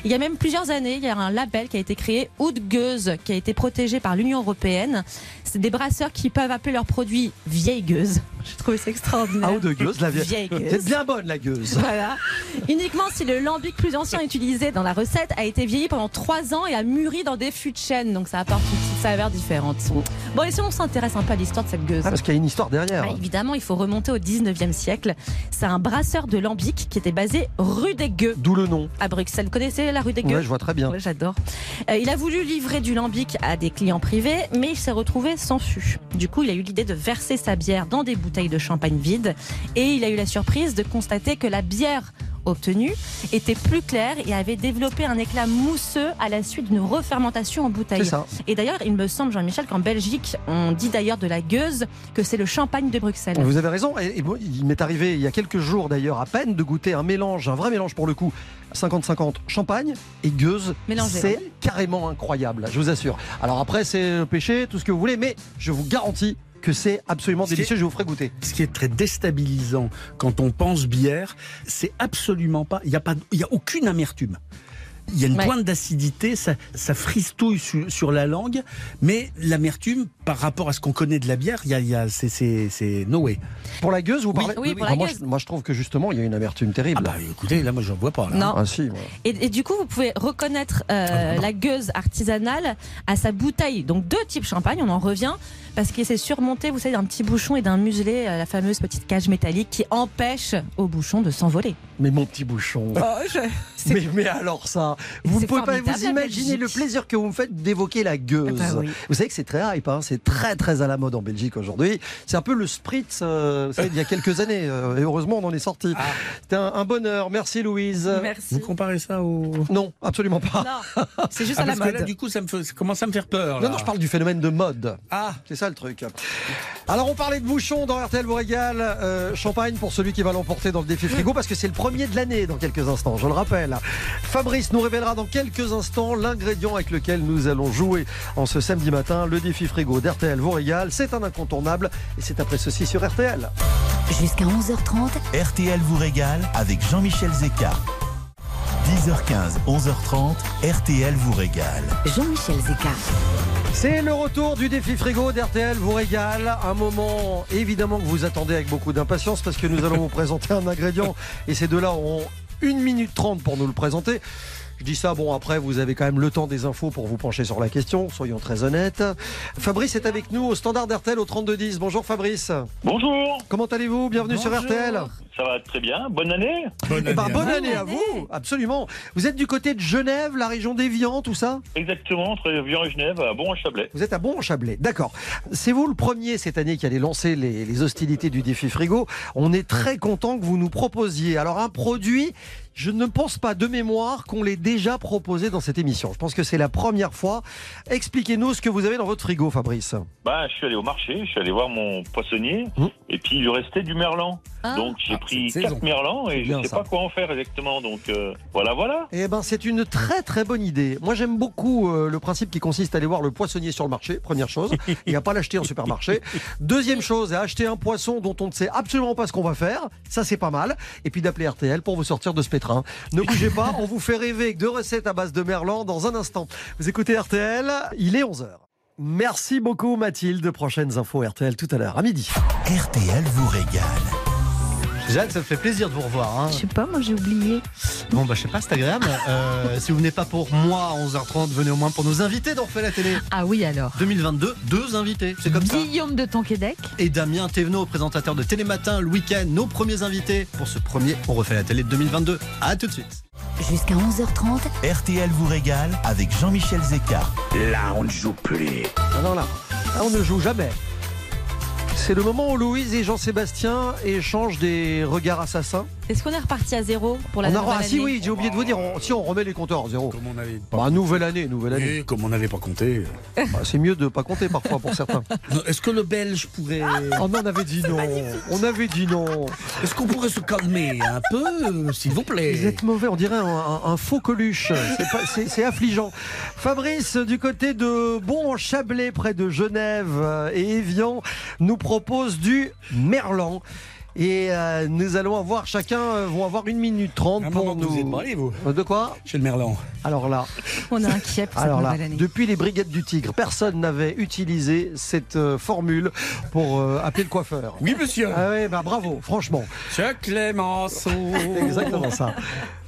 Il y a même plusieurs années, il y a un label qui a été créé, Oud Gueuse, qui a été protégé par l'Union Européenne. C'est des brasseurs qui peuvent appeler leurs produits vieille gueuse. J'ai trouvé ça extraordinaire. Ah ou de gueuse, la vieille. Vieille gueuse. C'est bien bonne la gueuse. Voilà. Uniquement si le lambic plus ancien utilisé dans la recette a été vieilli pendant 3 ans et a mûri dans des fûts de chêne. Donc ça apporte une petite saveur différente. Bon, et si on s'intéresse un peu à l'histoire de cette gueuse? Ah, parce qu'il y a une histoire derrière. ah, évidemment, il faut remonter au 19e siècle. C'est un brasseur de lambic qui était basé rue des Gueux D'où le nom. à Bruxelles. Vous connaissez la rue des Gueux? Ouais, je vois très bien. Ouais, J'adore. Euh, il a voulu livrer du lambic à des clients privés, mais il s'est retrouvé sans fût. Du coup, il a eu l'idée de verser sa bière dans des bouteilles de champagne vides et il a eu la surprise de constater que la bière obtenue était plus claire et avait développé un éclat mousseux à la suite d'une refermentation en bouteille. Ça. Et d'ailleurs, il me semble, Jean-Michel, qu'en Belgique, on dit d'ailleurs de la gueuse que c'est le champagne de Bruxelles. Vous avez raison. Et, et bon, il m'est arrivé il y a quelques jours d'ailleurs à peine de goûter un mélange, un vrai mélange pour le coup, 50-50 champagne et gueuse. C'est carrément incroyable, je vous assure. Alors après, c'est péché, tout ce que vous voulez, mais je vous garantis que c'est absolument Ce qui est- délicieux. Je vous ferai goûter. Ce qui est très déstabilisant quand on pense bière, c'est absolument pas. Il n'y a, pas- il y a aucune amertume. Il y a une Ouais. pointe d'acidité, ça, ça fristouille sur, sur la langue, mais l'amertume, par rapport à ce qu'on connaît de la bière, il y a, y a- c'est- c'est c'est no way. Pour la gueuse, vous parlez oui, pour Ah, la moi, gueuse. je, moi, je trouve que justement, il y a une amertume terrible. Ah bah écoutez, là moi j'en vois pas. Là. Non. Ah, si, ouais. Et, et du coup, vous pouvez reconnaître euh, la gueuse artisanale à sa bouteille. Donc deux types champagne, on en revient, parce qu'il s'est surmonté, vous savez, d'un petit bouchon et d'un muselet, euh, la fameuse petite cage métallique qui empêche au bouchon de s'envoler. Mais mon petit bouchon. C'est- Mais, mais alors ça, vous ne pouvez pas vous la imaginer le plaisir que vous me faites d'évoquer la gueuse. Ah bah oui. Vous savez que c'est très hype, hein, c'est très très à la mode en Belgique aujourd'hui. C'est un peu le spritz, euh, vous savez, il y a quelques années. euh, et heureusement, on en est sorti. Ah. C'était un, un bonheur. Merci Louise. Merci. Vous comparez ça au. Non, absolument pas. C'est juste Ah, à la parce que mode. là, du coup, ça me fait, ça commence à me faire peur. Non, non, je parle du phénomène de mode. Ah, C'est ça le truc. Alors on parlait de bouchon dans RTL vous régale. Euh, champagne pour celui qui va l'emporter dans le défi frigo parce que c'est le premier de l'année dans quelques instants, je le rappelle. Fabrice nous révélera dans quelques instants l'ingrédient avec lequel nous allons jouer en ce samedi matin. Le défi frigo d'RTL vous régale. C'est un incontournable et c'est après ceci sur RTL. Jusqu'à 11h30, RTL vous régale avec Jean-Michel Zeka. 10h15, 11h30, RTL vous régale. Jean-Michel Zeka. C'est le retour du défi frigo d'RTL vous régale. Un moment évidemment que vous attendez avec beaucoup d'impatience parce que nous allons vous présenter un ingrédient et ces deux-là auront 1 minute 30 pour nous le présenter. Je dis ça, bon après vous avez quand même le temps des infos pour vous pencher sur la question, soyons très honnêtes. Fabrice est avec nous au standard d'RTL au 3210. Bonjour Fabrice. Bonjour. Comment allez-vous? Bienvenue sur RTL. Ça va très bien. Bonne année. Bonne année, bonne année à vous, absolument. Vous êtes du côté de Genève, la région d'Évian, tout ça? Exactement, entre Vian et Genève, à Bon-en-Chablais. Vous êtes à Bon-en-Chablais, d'accord. C'est vous le premier cette année qui allait lancer les, les hostilités du défi frigo. On est très content que vous nous proposiez. Alors un produit, je ne pense pas de mémoire qu'on l'ait déjà proposé dans cette émission. Je pense que c'est la première fois. Expliquez-nous ce que vous avez dans votre frigo, Fabrice. Bah, je suis allé au marché, je suis allé voir mon poissonnier, Mmh. et puis il lui restait du merlan. Ah. Donc j'ai pris c'est quatre saison. merlans et bien je sais ça. pas quoi en faire exactement. Donc euh, voilà, voilà. Eh ben, c'est une très très bonne idée. Moi, j'aime beaucoup euh, le principe qui consiste à aller voir le poissonnier sur le marché, première chose, et à pas l'acheter en supermarché. Deuxième chose, à acheter un poisson dont on ne sait absolument pas ce qu'on va faire. Ça, c'est pas mal. Et puis d'appeler RTL pour vous sortir de ce pétrin. Ne bougez pas, on vous fait rêver avec deux recettes à base de merlan dans un instant. Vous écoutez RTL, il est 11h. Merci beaucoup Mathilde. Prochaines infos RTL tout à l'heure, à midi. RTL vous régale. Jeanne, ça me fait plaisir de vous revoir. hein. Je sais pas, moi j'ai oublié. Bon, bah, je sais pas, c'est agréable. Euh, si vous venez pas pour moi à 11h30, venez au moins pour nos invités d'On refait la télé. Ah oui alors. 2022, deux invités, c'est comme ça. Guillaume de Tonquédec. Et Damien Thévenot, présentateur de Télématin le week-end, nos premiers invités pour ce premier On refait la télé de 2022. À tout de suite. Jusqu'à 11h30, RTL vous régale avec Jean-Michel Zeka. Là, on ne joue plus. Ah non, là, là, on ne joue jamais. C'est le moment où Louise et Jean-Sébastien échangent des regards assassins. Est-ce qu'on est reparti à zéro pour la On a- nouvelle ah, si année oui, j'ai oublié de vous dire, on- si on remet les compteurs à zéro. Comme on avait Bah, nouvelle année, nouvelle année. Oui, comme on n'avait pas compté. Bah, c'est mieux de pas compter parfois pour certains. Est-ce que le Belge pourrait. Oh non, on avait dit non. On avait dit non. Est-ce qu'on pourrait se calmer un peu, euh, s'il vous plaît Vous êtes mauvais, on dirait un, un- un faux coluche. C'est pas- C'est c'est affligeant. Fabrice, du côté de Bon-en-Chablais, près de Genève euh, et Évian, nous propose du merlan. Et euh, nous allons avoir chacun euh, vont avoir une minute trente pour moment que vous nous. êtes mariés, vous Euh, De quoi Chez le Merlan. Alors là, On est inquiet pour cette alors là, année. depuis les brigades du Tigre, personne n'avait utilisé cette euh, formule pour euh, appeler le coiffeur. Oui, monsieur. Ah ouais, bah bravo, franchement. Chuck Clémenceau. Exactement ça.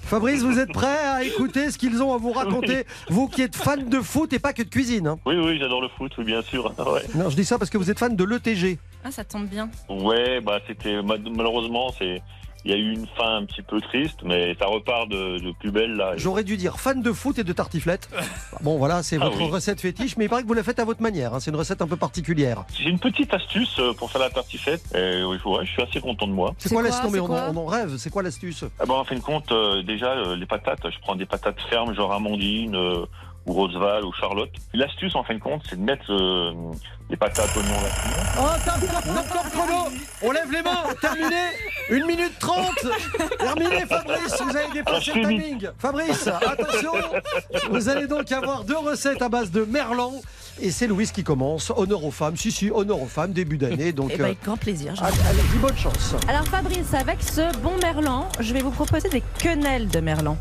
Fabrice, vous êtes prêt à écouter ce qu'ils ont à vous raconter Vous qui êtes fan de foot et pas que de cuisine. hein. Oui, oui, j'adore le foot, oui, bien sûr. Ouais, Non, je dis ça parce que vous êtes fan de l'ETG. Ah, ça tombe bien. ouais bah c'était ma- malheureusement c'est. Il y a eu une fin un petit peu triste, mais ça repart de, de plus belle là. J'aurais dû dire fan de foot et de tartiflette. Bon, voilà, c'est Ah votre oui. recette fétiche, mais il paraît que vous la faites à votre manière. hein. C'est une recette un peu particulière. J'ai une petite astuce euh, pour faire la tartiflette. Et oui, ouais, je suis assez content de moi. C'est quoi quoi, l'astuce Non, mais c'est on, on en rêve. C'est quoi l'astuce? Ah bah, en fin de compte, euh, déjà, euh, les patates, je prends des patates fermes, genre Amandine, euh, ou Roseval, ou Charlotte. L'astuce, en fin de compte, c'est de mettre euh, les patates oignons là. Oh, top, top, top, top chrono On lève les mains, terminé 1 minute 30 Terminé Fabrice, vous avez dépassé le timing Fabrice, attention Vous allez donc avoir deux recettes à base de merlan et c'est Louise qui commence. Honneur aux femmes, si si, honneur aux femmes, début d'année, donc... Eh ben, euh, avec grand plaisir. Allez, bonne chance Alors Fabrice, avec ce bon merlan, je vais vous proposer des quenelles de merlan.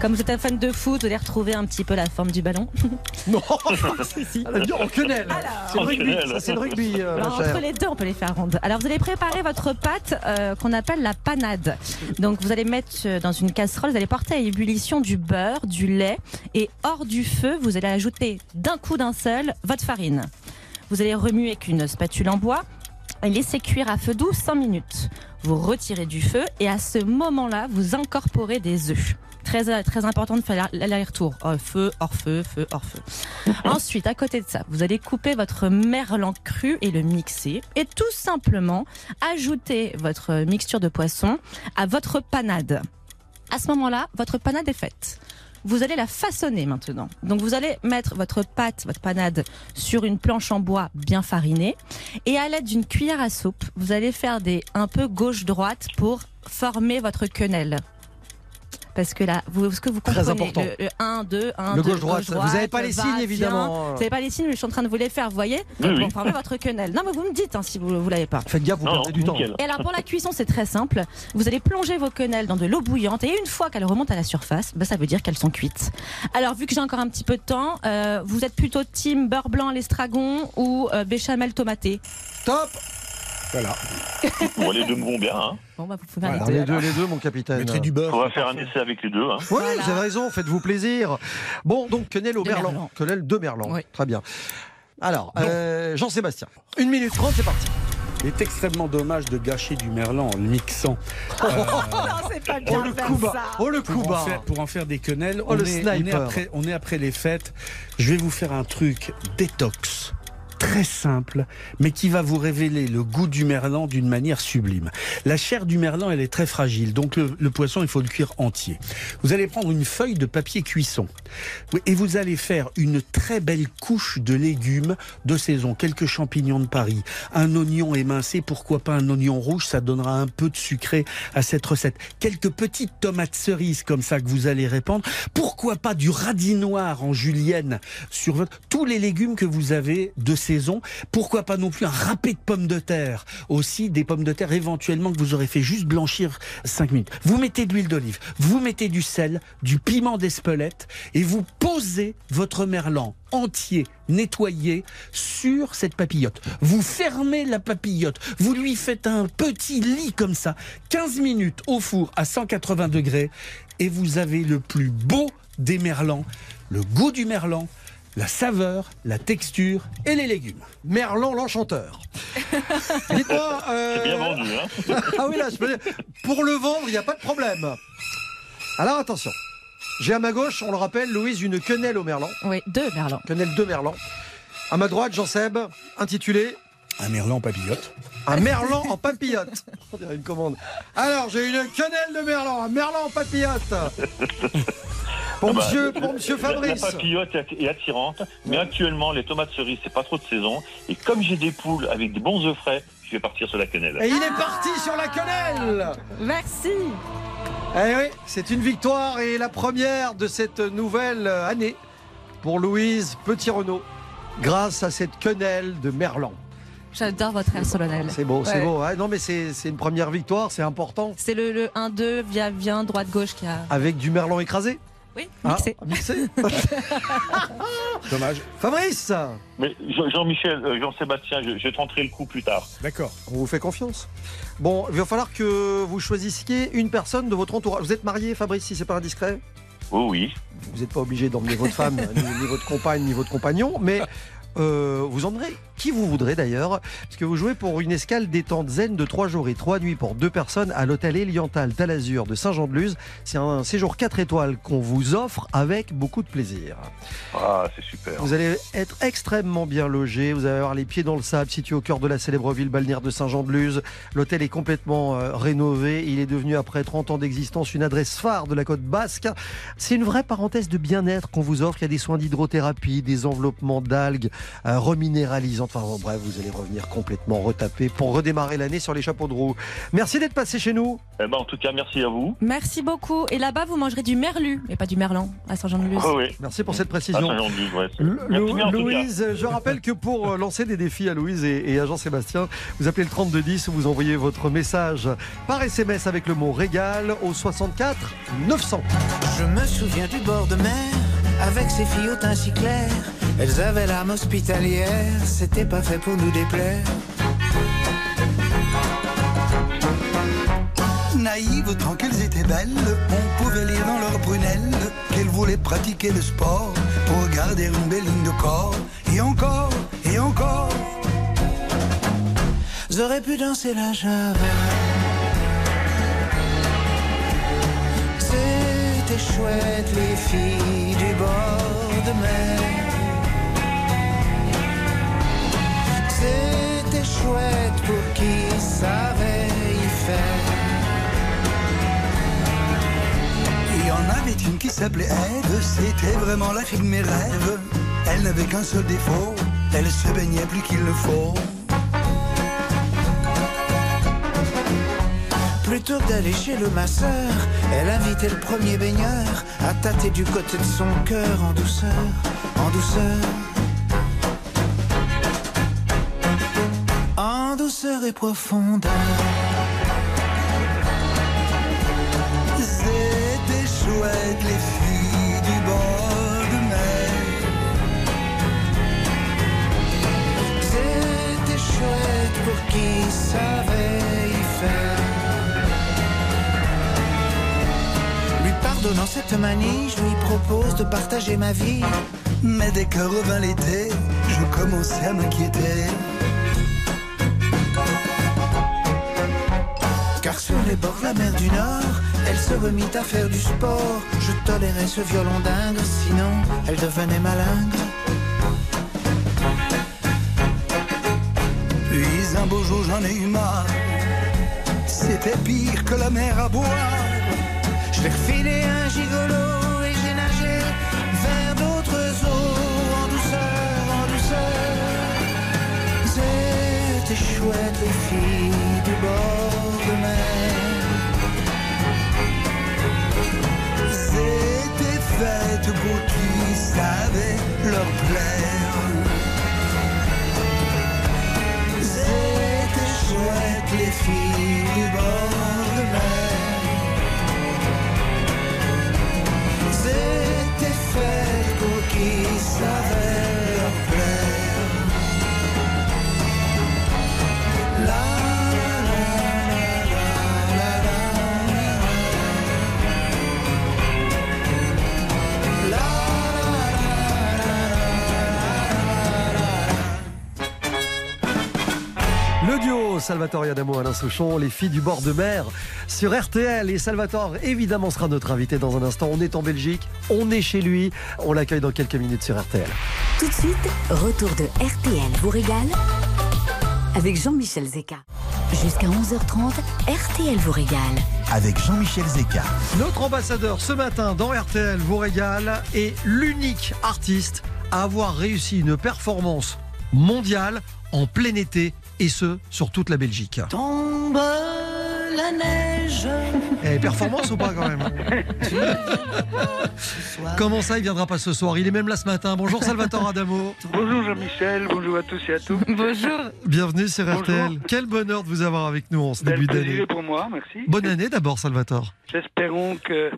Comme vous êtes un fan de foot, vous allez retrouver un petit peu la forme du ballon. Non Si, si. En quenelle C'est le rugby, c'est le rugby, euh, Alors, entre les deux, on peut les faire rondes. Alors, vous allez préparer votre pâte euh, qu'on appelle la panade. Donc, vous allez mettre euh, dans une casserole, vous allez porter à ébullition du beurre, du lait et hors du feu, vous allez ajouter d'un coup d'un seul votre farine. Vous allez remuer avec une spatule en bois et laisser cuire à feu doux 5 minutes. Vous retirez du feu et à ce moment-là, vous incorporez des œufs. Très, très important de faire l'aller-retour. Hors feu, hors feu, feu, hors feu. Ensuite, à côté de ça, vous allez couper votre merlan cru et le mixer. Et tout simplement, ajouter votre mixture de poisson à votre panade. À ce moment-là, votre panade est faite. Vous allez la façonner maintenant. Donc vous allez mettre votre pâte, votre panade sur une planche en bois bien farinée et à l'aide d'une cuillère à soupe, vous allez faire des un peu gauche-droite pour former votre quenelle. Parce que là, vous, ce que vous Très comprenez, important. le, le 1, 2, 1, Le 2, gauche-droite. Vous avez pas les va, signes, évidemment. Vous n'avez pas les signes, mais je suis en train de vous les faire, vous voyez Oui, oui. Pour former votre quenelle. Non, mais vous me dites hein, si vous ne l'avez pas. Faites gaffe, vous perdez du temps. Et alors pour la cuisson, c'est très simple. Vous allez plonger vos quenelles dans de l'eau bouillante et une fois qu'elles remontent à la surface, bah, ça veut dire qu'elles sont cuites. Alors vu que j'ai encore un petit peu de temps, euh, vous êtes plutôt team beurre blanc à l'estragon ou euh, béchamel tomaté? Top Voilà. Bon, les deux me vont bien. Hein. Bon, bah, vous pouvez Voilà, arrêter, les deux, les deux, mon capitaine. Mettez du beurre. On va faire un essai avec les deux. Hein. Oui, vous avez raison, faites-vous plaisir. Bon, donc quenelle au De merlan. merlan. Quenelle de merlan. Oui. Très bien. Alors, euh, Jean-Sébastien, une minute trente, c'est parti. Il est extrêmement dommage de gâcher du merlan en le mixant. Euh, c'est pas Oh le coup bas, oh le coup pour, en faire, pour en faire des quenelles, Oh, on, le est, on, est sniper. après, on est après les fêtes. Je vais vous faire un truc détox. Très simple, mais qui va vous révéler le goût du merlan d'une manière sublime. La chair du merlan, elle est très fragile, donc le, poisson, il faut le cuire entier. Vous allez prendre une feuille de papier cuisson et vous allez faire une très belle couche de légumes de saison, quelques champignons de Paris, un oignon émincé, pourquoi pas un oignon rouge, ça donnera un peu de sucré à cette recette. Quelques petites tomates cerises comme ça que vous allez répandre, pourquoi pas du radis noir en julienne sur tous les légumes que vous avez de saison, pourquoi pas non plus un râpé de pommes de terre, aussi des pommes de terre éventuellement que vous aurez fait juste blanchir 5 minutes. Vous mettez de l'huile d'olive, vous mettez du sel, du piment d'Espelette et vous posez votre merlan entier, nettoyé, sur cette papillote. Vous fermez la papillote, vous lui faites un petit lit comme ça, 15 minutes au four à 180 degrés, et vous avez le plus beau des merlans, le goût du merlan, la saveur, la texture et les légumes. Merlan l'enchanteur. Dites-moi. euh, C'est bien vendu. Hein. ah oui, là, je peux dire, pour le vendre, il n'y a pas de problème. Alors attention. J'ai à ma gauche, on le rappelle, Louise, une quenelle au merlan. Oui, deux merlan. Quenelle de merlan. À ma droite, Jean-Seb, intitulé Un merlan papillote. Un merlan en papillote. On dirait une commande. Alors, j'ai une quenelle de merlan, un merlan en papillote. Pour Ah bah, monsieur, pour monsieur Fabrice. La papillote est attirante, mais actuellement, les tomates cerises, c'est pas trop de saison. Et comme j'ai des poules avec des bons œufs frais, je vais partir sur la quenelle. Et il est parti sur la quenelle. Merci. Eh oui, c'est une victoire et la première de cette nouvelle année pour Louise Petit-Renault, grâce à cette quenelle de Merlan. J'adore votre air solennel. C'est beau, c'est Ouais. beau. hein. non, mais c'est c'est une première victoire, c'est important. C'est le, le 1-2 via vient droite-gauche qui a. Avec du Merlan écrasé Oui, Ah, mixé. Dommage. Fabrice, Mais Jean- Jean-Michel, euh, Jean-Sébastien, je, je tenterai le coup plus tard. D'accord. on vous fait confiance. Bon, il va falloir que vous choisissiez une personne de votre entourage. Vous êtes marié, Fabrice, si c'est pas indiscret Oui, oui. Vous n'êtes pas obligé d'emmener votre femme, ni, ni votre compagne, ni votre compagnon, mais euh, vous emmenerez qui vous voudrez d'ailleurs, parce que vous jouez pour une escale détente zen de 3 jours et 3 nuits pour deux personnes à l'hôtel Eliantal Talazur de Saint-Jean-de-Luz. C'est un séjour 4 étoiles qu'on vous offre avec beaucoup de plaisir. Ah, c'est super. Vous allez être extrêmement bien logé, vous allez avoir les pieds dans le sable, situé au cœur de la célèbre ville balnéaire de Saint-Jean-de-Luz. L'hôtel est complètement euh, rénové, il est devenu après 30 ans d'existence une adresse phare de la côte basque. C'est une vraie parenthèse de bien-être qu'on vous offre, il y a des soins d'hydrothérapie, des enveloppements d'algues euh, reminéralisantes. Enfin bon, bref, vous allez revenir complètement retapé pour redémarrer l'année sur les chapeaux de roue. Merci d'être passé chez nous. Eh ben, en tout cas, merci à vous. Merci beaucoup. Et là-bas, vous mangerez du merlu, mais pas du merlan, à Saint-Jean-de-Luz. Oh, oui. Merci pour cette précision. Ouais. Merci bien. Louise, je rappelle que pour euh, lancer des défis à Louise et, et à Jean-Sébastien, vous appelez le 3210 ou vous envoyez votre message par SMS avec le mot régal au 64 900. Je me souviens du bord de mer, avec ses filles au teint si clair. Elles avaient l'âme hospitalière, c'était pas fait pour nous déplaire. Naïves tant qu'elles étaient belles, on pouvait lire dans leurs prunelles qu'elles voulaient pratiquer le sport pour garder une belle ligne de corps. Et encore, et encore. J'aurais pu danser la java. C'était chouette, les filles du bord de mer. C'était chouette pour qui savait y faire. Il y en avait une qui s'appelait Ève, c'était vraiment la fille de mes rêves. Elle n'avait qu'un seul défaut, elle se baignait plus qu'il ne faut. Plutôt que d'aller chez le masseur, elle invitait le premier baigneur à tâter du côté de son cœur en douceur, en douceur. Douceur et profondeur. C'était chouette les filles du bord de mer. C'était chouette pour qui savait y faire. Lui pardonnant cette manie, je lui propose de partager ma vie. Mais dès que revint l'été, je commençais à m'inquiéter. Sur les bords de la mer du Nord, elle se remit à faire du sport. Je tolérais ce violon dingue, sinon elle devenait malingre. Puis un beau jour j'en ai eu marre. C'était pire que la mer à boire. Je l'ai refilé un gigolo et j'ai nagé vers d'autres eaux en douceur, en douceur. C'était chouette les filles du bord Faites pour qui savait leur plaire. C'était chouette les filles du bord de mer. C'était fait pour qui savait Salvatore Adamo, Alain Souchon, les filles du bord de mer sur RTL. Et Salvatore, évidemment, sera notre invité dans un instant. On est en Belgique, on est chez lui. On l'accueille dans quelques minutes sur RTL. Tout de suite, retour de RTL vous régale avec Jean-Michel Zeka. Jusqu'à 11h30, RTL vous régale. Avec Jean-Michel Zeka. Notre ambassadeur ce matin dans RTL vous régale est l'unique artiste à avoir réussi une performance mondiale en plein été et ce sur toute la Belgique. Tombe la neige. Eh, performance ou pas quand même Comment ça, il viendra pas ce soir? Il est même là ce matin. Bonjour Salvatore Adamo. Bonjour Jean-Michel, bonjour à tous et à toutes. Bonjour. Bienvenue sur Bonjour. RTL. Quel bonheur de vous avoir avec nous en ce début plaisir d'année. pour moi, merci. Bonne année d'abord Salvatore. Espérons que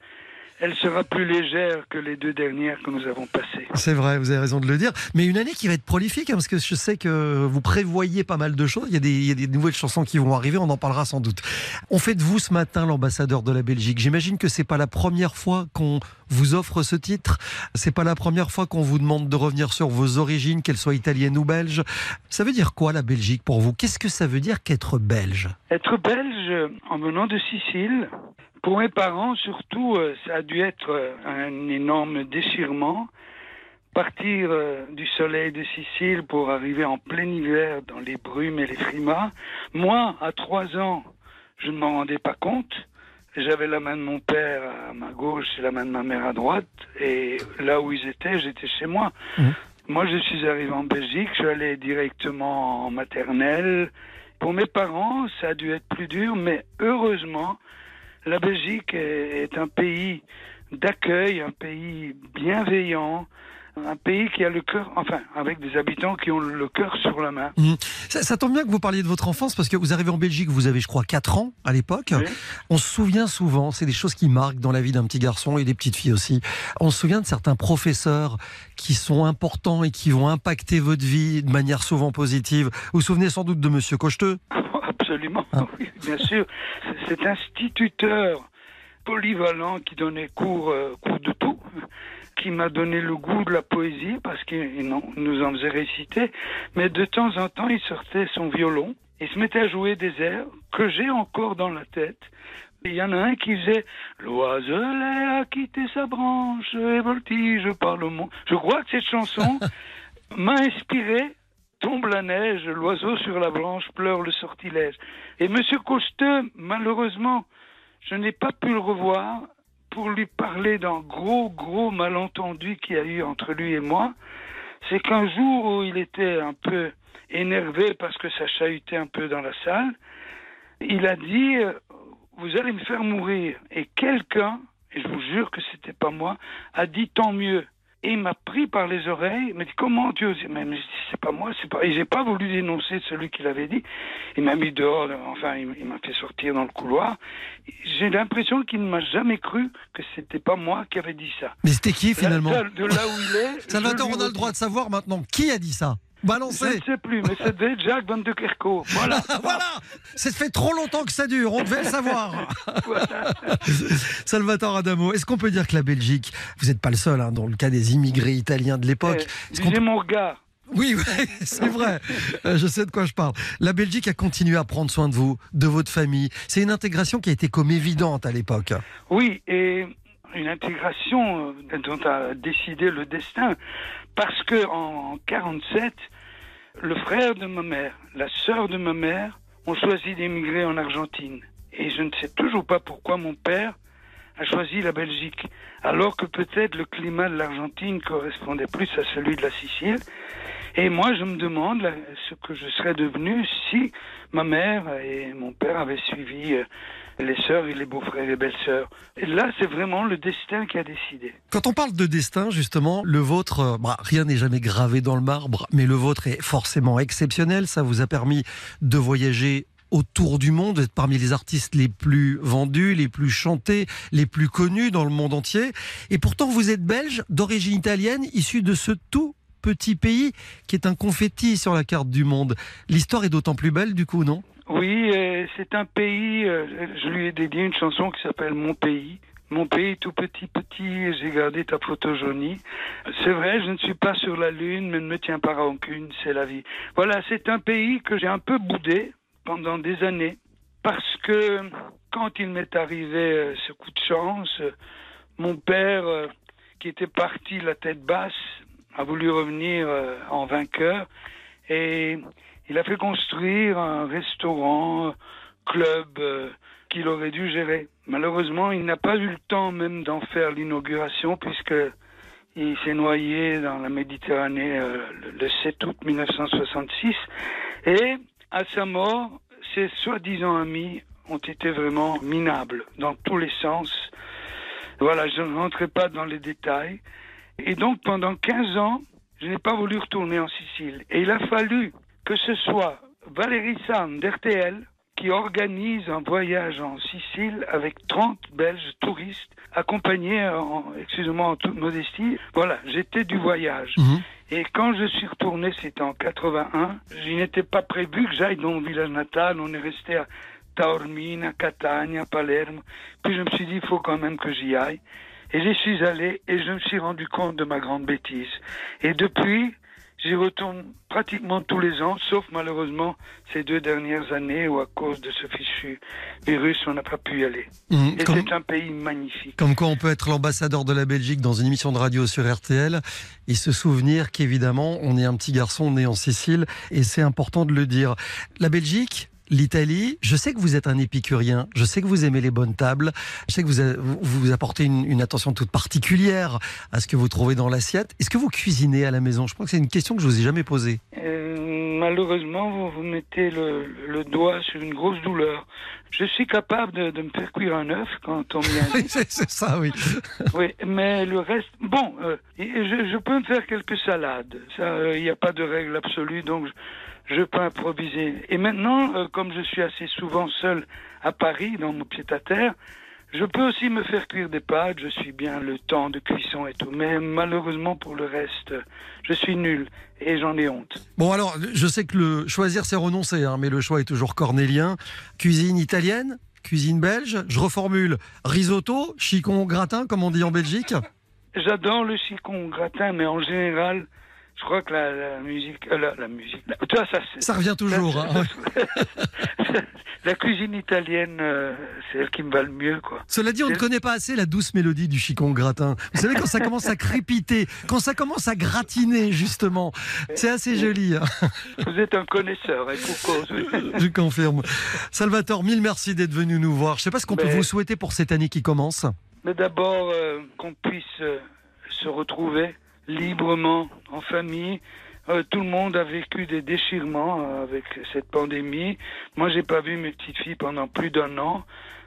elle sera plus légère que les deux dernières que nous avons passées. C'est vrai, vous avez raison de le dire. Mais une année qui va être prolifique, hein, parce que je sais que vous prévoyez pas mal de choses. Il y, a des, il y a des nouvelles chansons qui vont arriver, on en parlera sans doute. On fait de vous ce matin l'ambassadeur de la Belgique. J'imagine que c'est pas la première fois qu'on vous offre ce titre. C'est pas la première fois qu'on vous demande de revenir sur vos origines, qu'elles soient italiennes ou belges. Ça veut dire quoi la Belgique pour vous? Qu'est-ce que ça veut dire qu'être belge? Être belge en venant de Sicile, pour mes parents surtout, euh, ça a dû être euh, un énorme déchirement. Partir euh, du soleil de Sicile pour arriver en plein hiver dans les brumes et les frimas. Moi, à trois ans, je ne m'en rendais pas compte. J'avais la main de mon père à ma gauche et la main de ma mère à droite. Et là où ils étaient, j'étais chez moi. Moi, je suis arrivé en Belgique, je suis allé directement en maternelle. Pour mes parents, ça a dû être plus dur, mais heureusement, la Belgique est, un pays d'accueil, un pays bienveillant, un pays qui a le cœur, enfin, avec des habitants qui ont le cœur sur la main. Mhm. Ça, ça tombe bien que vous parliez de votre enfance parce que vous arrivez en Belgique, vous avez je crois 4 ans à l'époque. On se souvient souvent, c'est des choses qui marquent dans la vie d'un petit garçon et des petites filles aussi. On se souvient de certains professeurs qui sont importants et qui vont impacter votre vie de manière souvent positive. Vous vous souvenez sans doute de Monsieur Cocheteux? Absolument, oui, bien sûr. Cet instituteur polyvalent qui donnait cours, euh, cours de tout, qui m'a donné le goût de la poésie parce qu'il nous en faisait réciter. Mais de temps en temps, il sortait son violon et se mettait à jouer des airs que j'ai encore dans la tête. Il y en a un qui faisait L'oiselet a quitté sa branche et voltige par le monde. Je crois que cette chanson m'a inspiré Tombe la neige, l'oiseau sur la branche pleure le sortilège. Et Monsieur Costeux, malheureusement, je n'ai pas pu le revoir pour lui parler d'un gros, gros malentendu qu'il y a eu entre lui et moi. C'est qu'un jour où il était un peu énervé parce que ça chahutait un peu dans la salle, il a dit euh, vous allez me faire mourir. Et quelqu'un, et je vous jure que c'était pas moi, a dit tant mieux. Et il m'a pris par les oreilles, il m'a dit comment Mais, mais c'est pas moi, c'est pas. Et j'ai pas voulu dénoncer celui qui l'avait dit. Il m'a mis dehors, enfin il, m'a fait sortir dans le couloir. J'ai l'impression qu'il ne m'a jamais cru que c'était pas moi qui avait dit ça. Mais c'était qui finalement? Là, de là où il est. Salvatore, on a le droit de savoir maintenant qui a dit ça? Je Balancez ne sais plus, mais c'était Jacques Van de Kerkhove. Voilà. Voilà Ça fait trop longtemps que ça dure, on devait le savoir Salvatore Adamo, est-ce qu'on peut dire que la Belgique, vous n'êtes pas le seul hein, dans le cas des immigrés italiens de l'époque, qu'on J'ai mon regard. Oui, oui, c'est vrai. Euh, Je sais de quoi je parle. La Belgique a continué à prendre soin de vous, de votre famille. C'est une intégration qui a été comme évidente à l'époque. Oui, et une intégration euh, dont a décidé le destin. Parce que en 47, le frère de ma mère, la sœur de ma mère, ont choisi d'émigrer en Argentine. Et je ne sais toujours pas pourquoi mon père a choisi la Belgique, alors que peut-être le climat de l'Argentine correspondait plus à celui de la Sicile. Et moi, je me demande là, ce que je serais devenu si ma mère et mon père avaient suivi euh, les sœurs et les beaux-frères et les belles-sœurs. Et là, c'est vraiment le destin qui a décidé. Quand on parle de destin, justement, le vôtre, euh, bah, rien n'est jamais gravé dans le marbre, mais le vôtre est forcément exceptionnel. Ça vous a permis de voyager autour du monde, d'être parmi les artistes les plus vendus, les plus chantés, les plus connus dans le monde entier. Et pourtant, vous êtes belge, d'origine italienne, issu de ce tout petit pays qui est un confetti sur la carte du monde. L'histoire est d'autant plus belle, du coup, non? Oui, euh, c'est un pays, euh, je lui ai dédié une chanson qui s'appelle Mon pays. Mon pays tout petit, petit, j'ai gardé ta photo jaunie. C'est vrai, je ne suis pas sur la lune, mais ne me tiens pas rancune, c'est la vie. Voilà, c'est un pays que j'ai un peu boudé pendant des années, parce que quand il m'est arrivé euh, ce coup de chance, mon père, qui était parti la tête basse, a voulu revenir en vainqueur, et il a fait construire un restaurant, club euh, qu'il aurait dû gérer. Malheureusement, il n'a pas eu le temps même d'en faire l'inauguration puisque il s'est noyé dans la Méditerranée euh, le 7 août 1966. Et à sa mort, ses soi-disant amis ont été vraiment minables dans tous les sens. Voilà, je ne rentrerai pas dans les détails. Et donc, pendant 15 ans, je n'ai pas voulu retourner en Sicile. Et il a fallu que ce soit Valérie Sand d'RTL qui organise un voyage en Sicile avec 30 Belges touristes accompagnés, en, excusez-moi, en toute modestie. Voilà, j'étais du voyage. Et quand je suis retourné, c'était en 81, je n'étais pas prévu que j'aille dans mon village natal. On est resté à Taormina, Catania, Palerme. Puis je me suis dit, il faut quand même que j'y aille. Et j'y suis allé et je me suis rendu compte de ma grande bêtise. Et depuis, j'y retourne pratiquement tous les ans, sauf malheureusement ces deux dernières années où à cause de ce fichu virus, on n'a pas pu y aller. Et comme- c'est un pays magnifique. Comme quoi on peut être l'ambassadeur de la Belgique dans une émission de radio sur RTL et se souvenir qu'évidemment on est un petit garçon né en Sicile et c'est important de le dire. La Belgique L'Italie, je sais que vous êtes un épicurien, je sais que vous aimez les bonnes tables, je sais que vous, vous, apportez une, une attention toute particulière à ce que vous trouvez dans l'assiette. Est-ce que vous cuisinez à la maison? Je crois que c'est une question que je vous ai jamais posée. Euh, malheureusement, vous, vous mettez le, le doigt sur une grosse douleur. Je suis capable de, de me faire cuire un œuf quand on vient. c'est ça, oui. oui, mais le reste, bon, euh, je, je peux me faire quelques salades. Euh, il n'y a pas de règle absolue, donc je, je peux improviser. Et maintenant, euh, comme je suis assez souvent seul à Paris, dans mon pied-à-terre, je peux aussi me faire cuire des pâtes. Je suis bien le temps de cuisson et tout, mais malheureusement pour le reste, je suis nul et j'en ai honte. Bon alors, je sais que le choisir c'est renoncer, hein, mais le choix est toujours cornélien. Cuisine italienne, cuisine belge, je reformule. Risotto, chicon gratin comme on dit en Belgique? J'adore le chicon gratin, mais en général, je crois que la, la musique, euh, la, la musique, la- tu vois, ça, revient toujours. hein, ouais. la cuisine italienne, euh, c'est elle qui me va le mieux, quoi. Cela dit, on ne connaît pas assez la douce mélodie du chicon gratin. Vous savez, quand ça commence à crépiter, quand ça commence à gratiner, justement, c'est assez joli. hein. Vous êtes un connaisseur, et pour cause. Je confirme. Salvatore, mille merci d'être venu nous voir. Je ne sais pas ce qu'on peut Mais- vous souhaiter pour cette année qui commence. Mais d'abord, euh, qu'on puisse euh, se retrouver librement, en famille, Euh, tout le monde a vécu des déchirements euh, avec cette pandémie. Moi, j'ai pas vu mes petites filles pendant plus d'un an.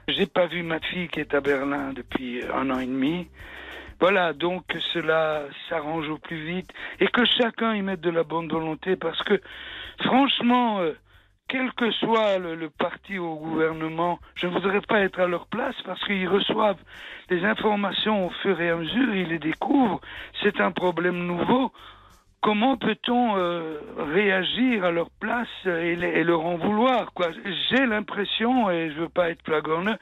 J'ai pas vu ma fille qui est à Berlin depuis un an et demi. Voilà, donc que cela s'arrange au plus vite et que chacun y mette de la bonne volonté parce que franchement, euh, quel que soit le, parti au gouvernement, je ne voudrais pas être à leur place parce qu'ils reçoivent les informations au fur et à mesure, ils les découvrent. C'est un problème nouveau. Comment peut-on euh, réagir à leur place et, et leur en vouloir J'ai l'impression, et je veux pas être flagorneux,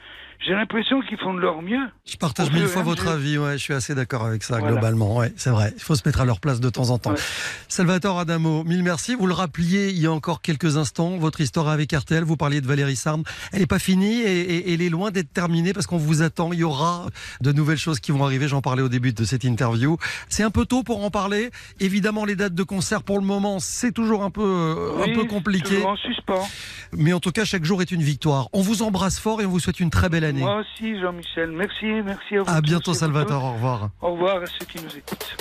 j'ai l'impression qu'ils font de leur mieux. Je partage mille fois votre avis, ouais, je suis assez d'accord avec ça Voilà. globalement. Ouais, c'est vrai, il faut se mettre à leur place de temps en temps. Salvatore Adamo, mille merci. Vous le rappeliez il y a encore quelques instants, votre histoire avec RTL, vous parliez de Valérie Sarne, elle n'est pas finie et, elle est loin d'être terminée parce qu'on vous attend. Il y aura de nouvelles choses qui vont arriver, j'en parlais au début de cette interview. C'est un peu tôt pour en parler. Évidemment, les dates de concert pour le moment, c'est toujours un peu, euh, un Oui, peu c'est compliqué. toujours en suspens. Mais en tout cas, chaque jour est une victoire. On vous embrasse fort et on vous souhaite une très belle année. Moi aussi, Jean-Michel. Merci, merci à vous. À tous bientôt, Salvatore. Au revoir. Au revoir à ceux qui nous écoutent.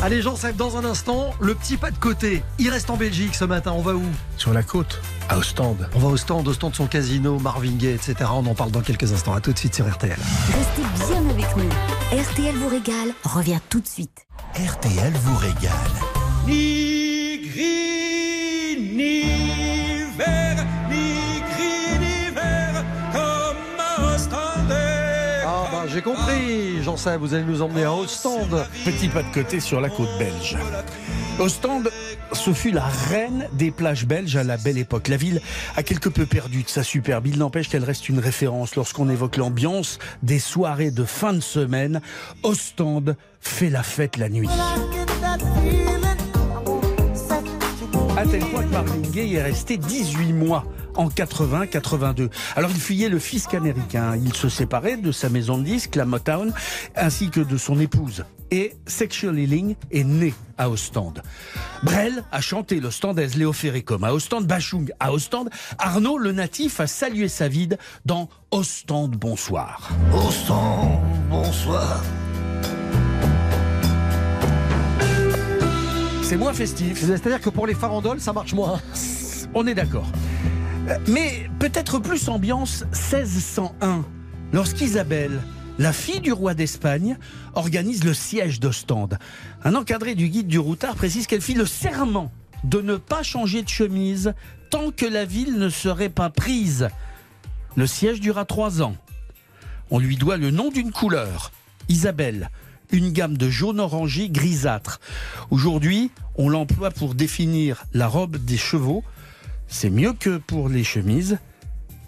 Allez, jean seb dans un instant, le petit pas de côté. Il reste en Belgique ce matin. On va où? Sur la côte, à Ostende. On va au stand, au stand de son casino, Marvin Gaye, etc. On en parle dans quelques instants. À tout de suite sur RTL. Restez bien avec nous. RTL vous régale revient tout de suite. RTL vous régale. Ni gris, ni j'ai compris, jean seb vous allez nous emmener à Ostende. Petit pas de côté sur la côte belge. Ostende, ce fut la reine des plages belges à la belle époque. La ville a quelque peu perdu de sa superbe. Il n'empêche qu'elle reste une référence lorsqu'on évoque l'ambiance des soirées de fin de semaine. Ostende fait la fête la nuit. À tel point que Marvin est resté 18 mois en 80-82. Alors il fuyait le fisc américain. Il se séparait de sa maison de disques, la Motown, ainsi que de son épouse. Et Sexual Healing est né à Ostende. Brel a chanté l'Ostendaise Léo Ferré comme à Ostende, Bachung à Ostende. Arnaud, le natif, a salué sa vide dans Ostende Bonsoir. Ostende, bonsoir. C'est moins festif. C'est-à-dire que pour les farandoles, ça marche moins. On est d'accord. Euh, Mais peut-être plus ambiance 1601, lorsqu'Isabelle, la fille du roi d'Espagne, organise le siège d'Ostende. Un encadré du guide du routard précise qu'elle fit le serment de ne pas changer de chemise tant que la ville ne serait pas prise. Le siège dura trois ans. On lui doit le nom d'une couleur, Isabelle, une gamme de jaune orangé grisâtre. Aujourd'hui, on l'emploie pour définir la robe des chevaux. C'est mieux que pour les chemises.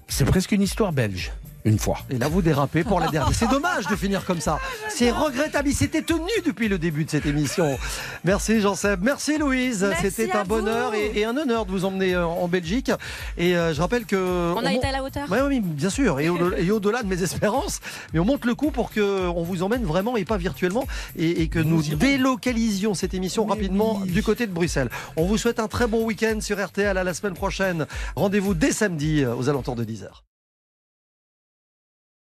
C'est presque une histoire belge, une fois. Et là, vous dérapez pour la dernière. C'est dommage de finir comme ça. C'est regrettable. Il s'était tenu depuis le début de cette émission. Merci Jean-Seb. Merci Louise. Merci C'était un bonheur et, et un honneur de vous emmener euh, en Belgique. Et euh, je rappelle que. On a été à la hauteur Ouais, oui, bien sûr, et au- et au-delà de mes espérances, mais on monte le coup pour que on vous emmène vraiment et pas virtuellement, et, et que nous délocalisions cette émission rapidement du côté de Bruxelles. On vous souhaite un très bon week-end sur RTL à la semaine prochaine. Rendez-vous dès samedi euh, aux alentours de 10h.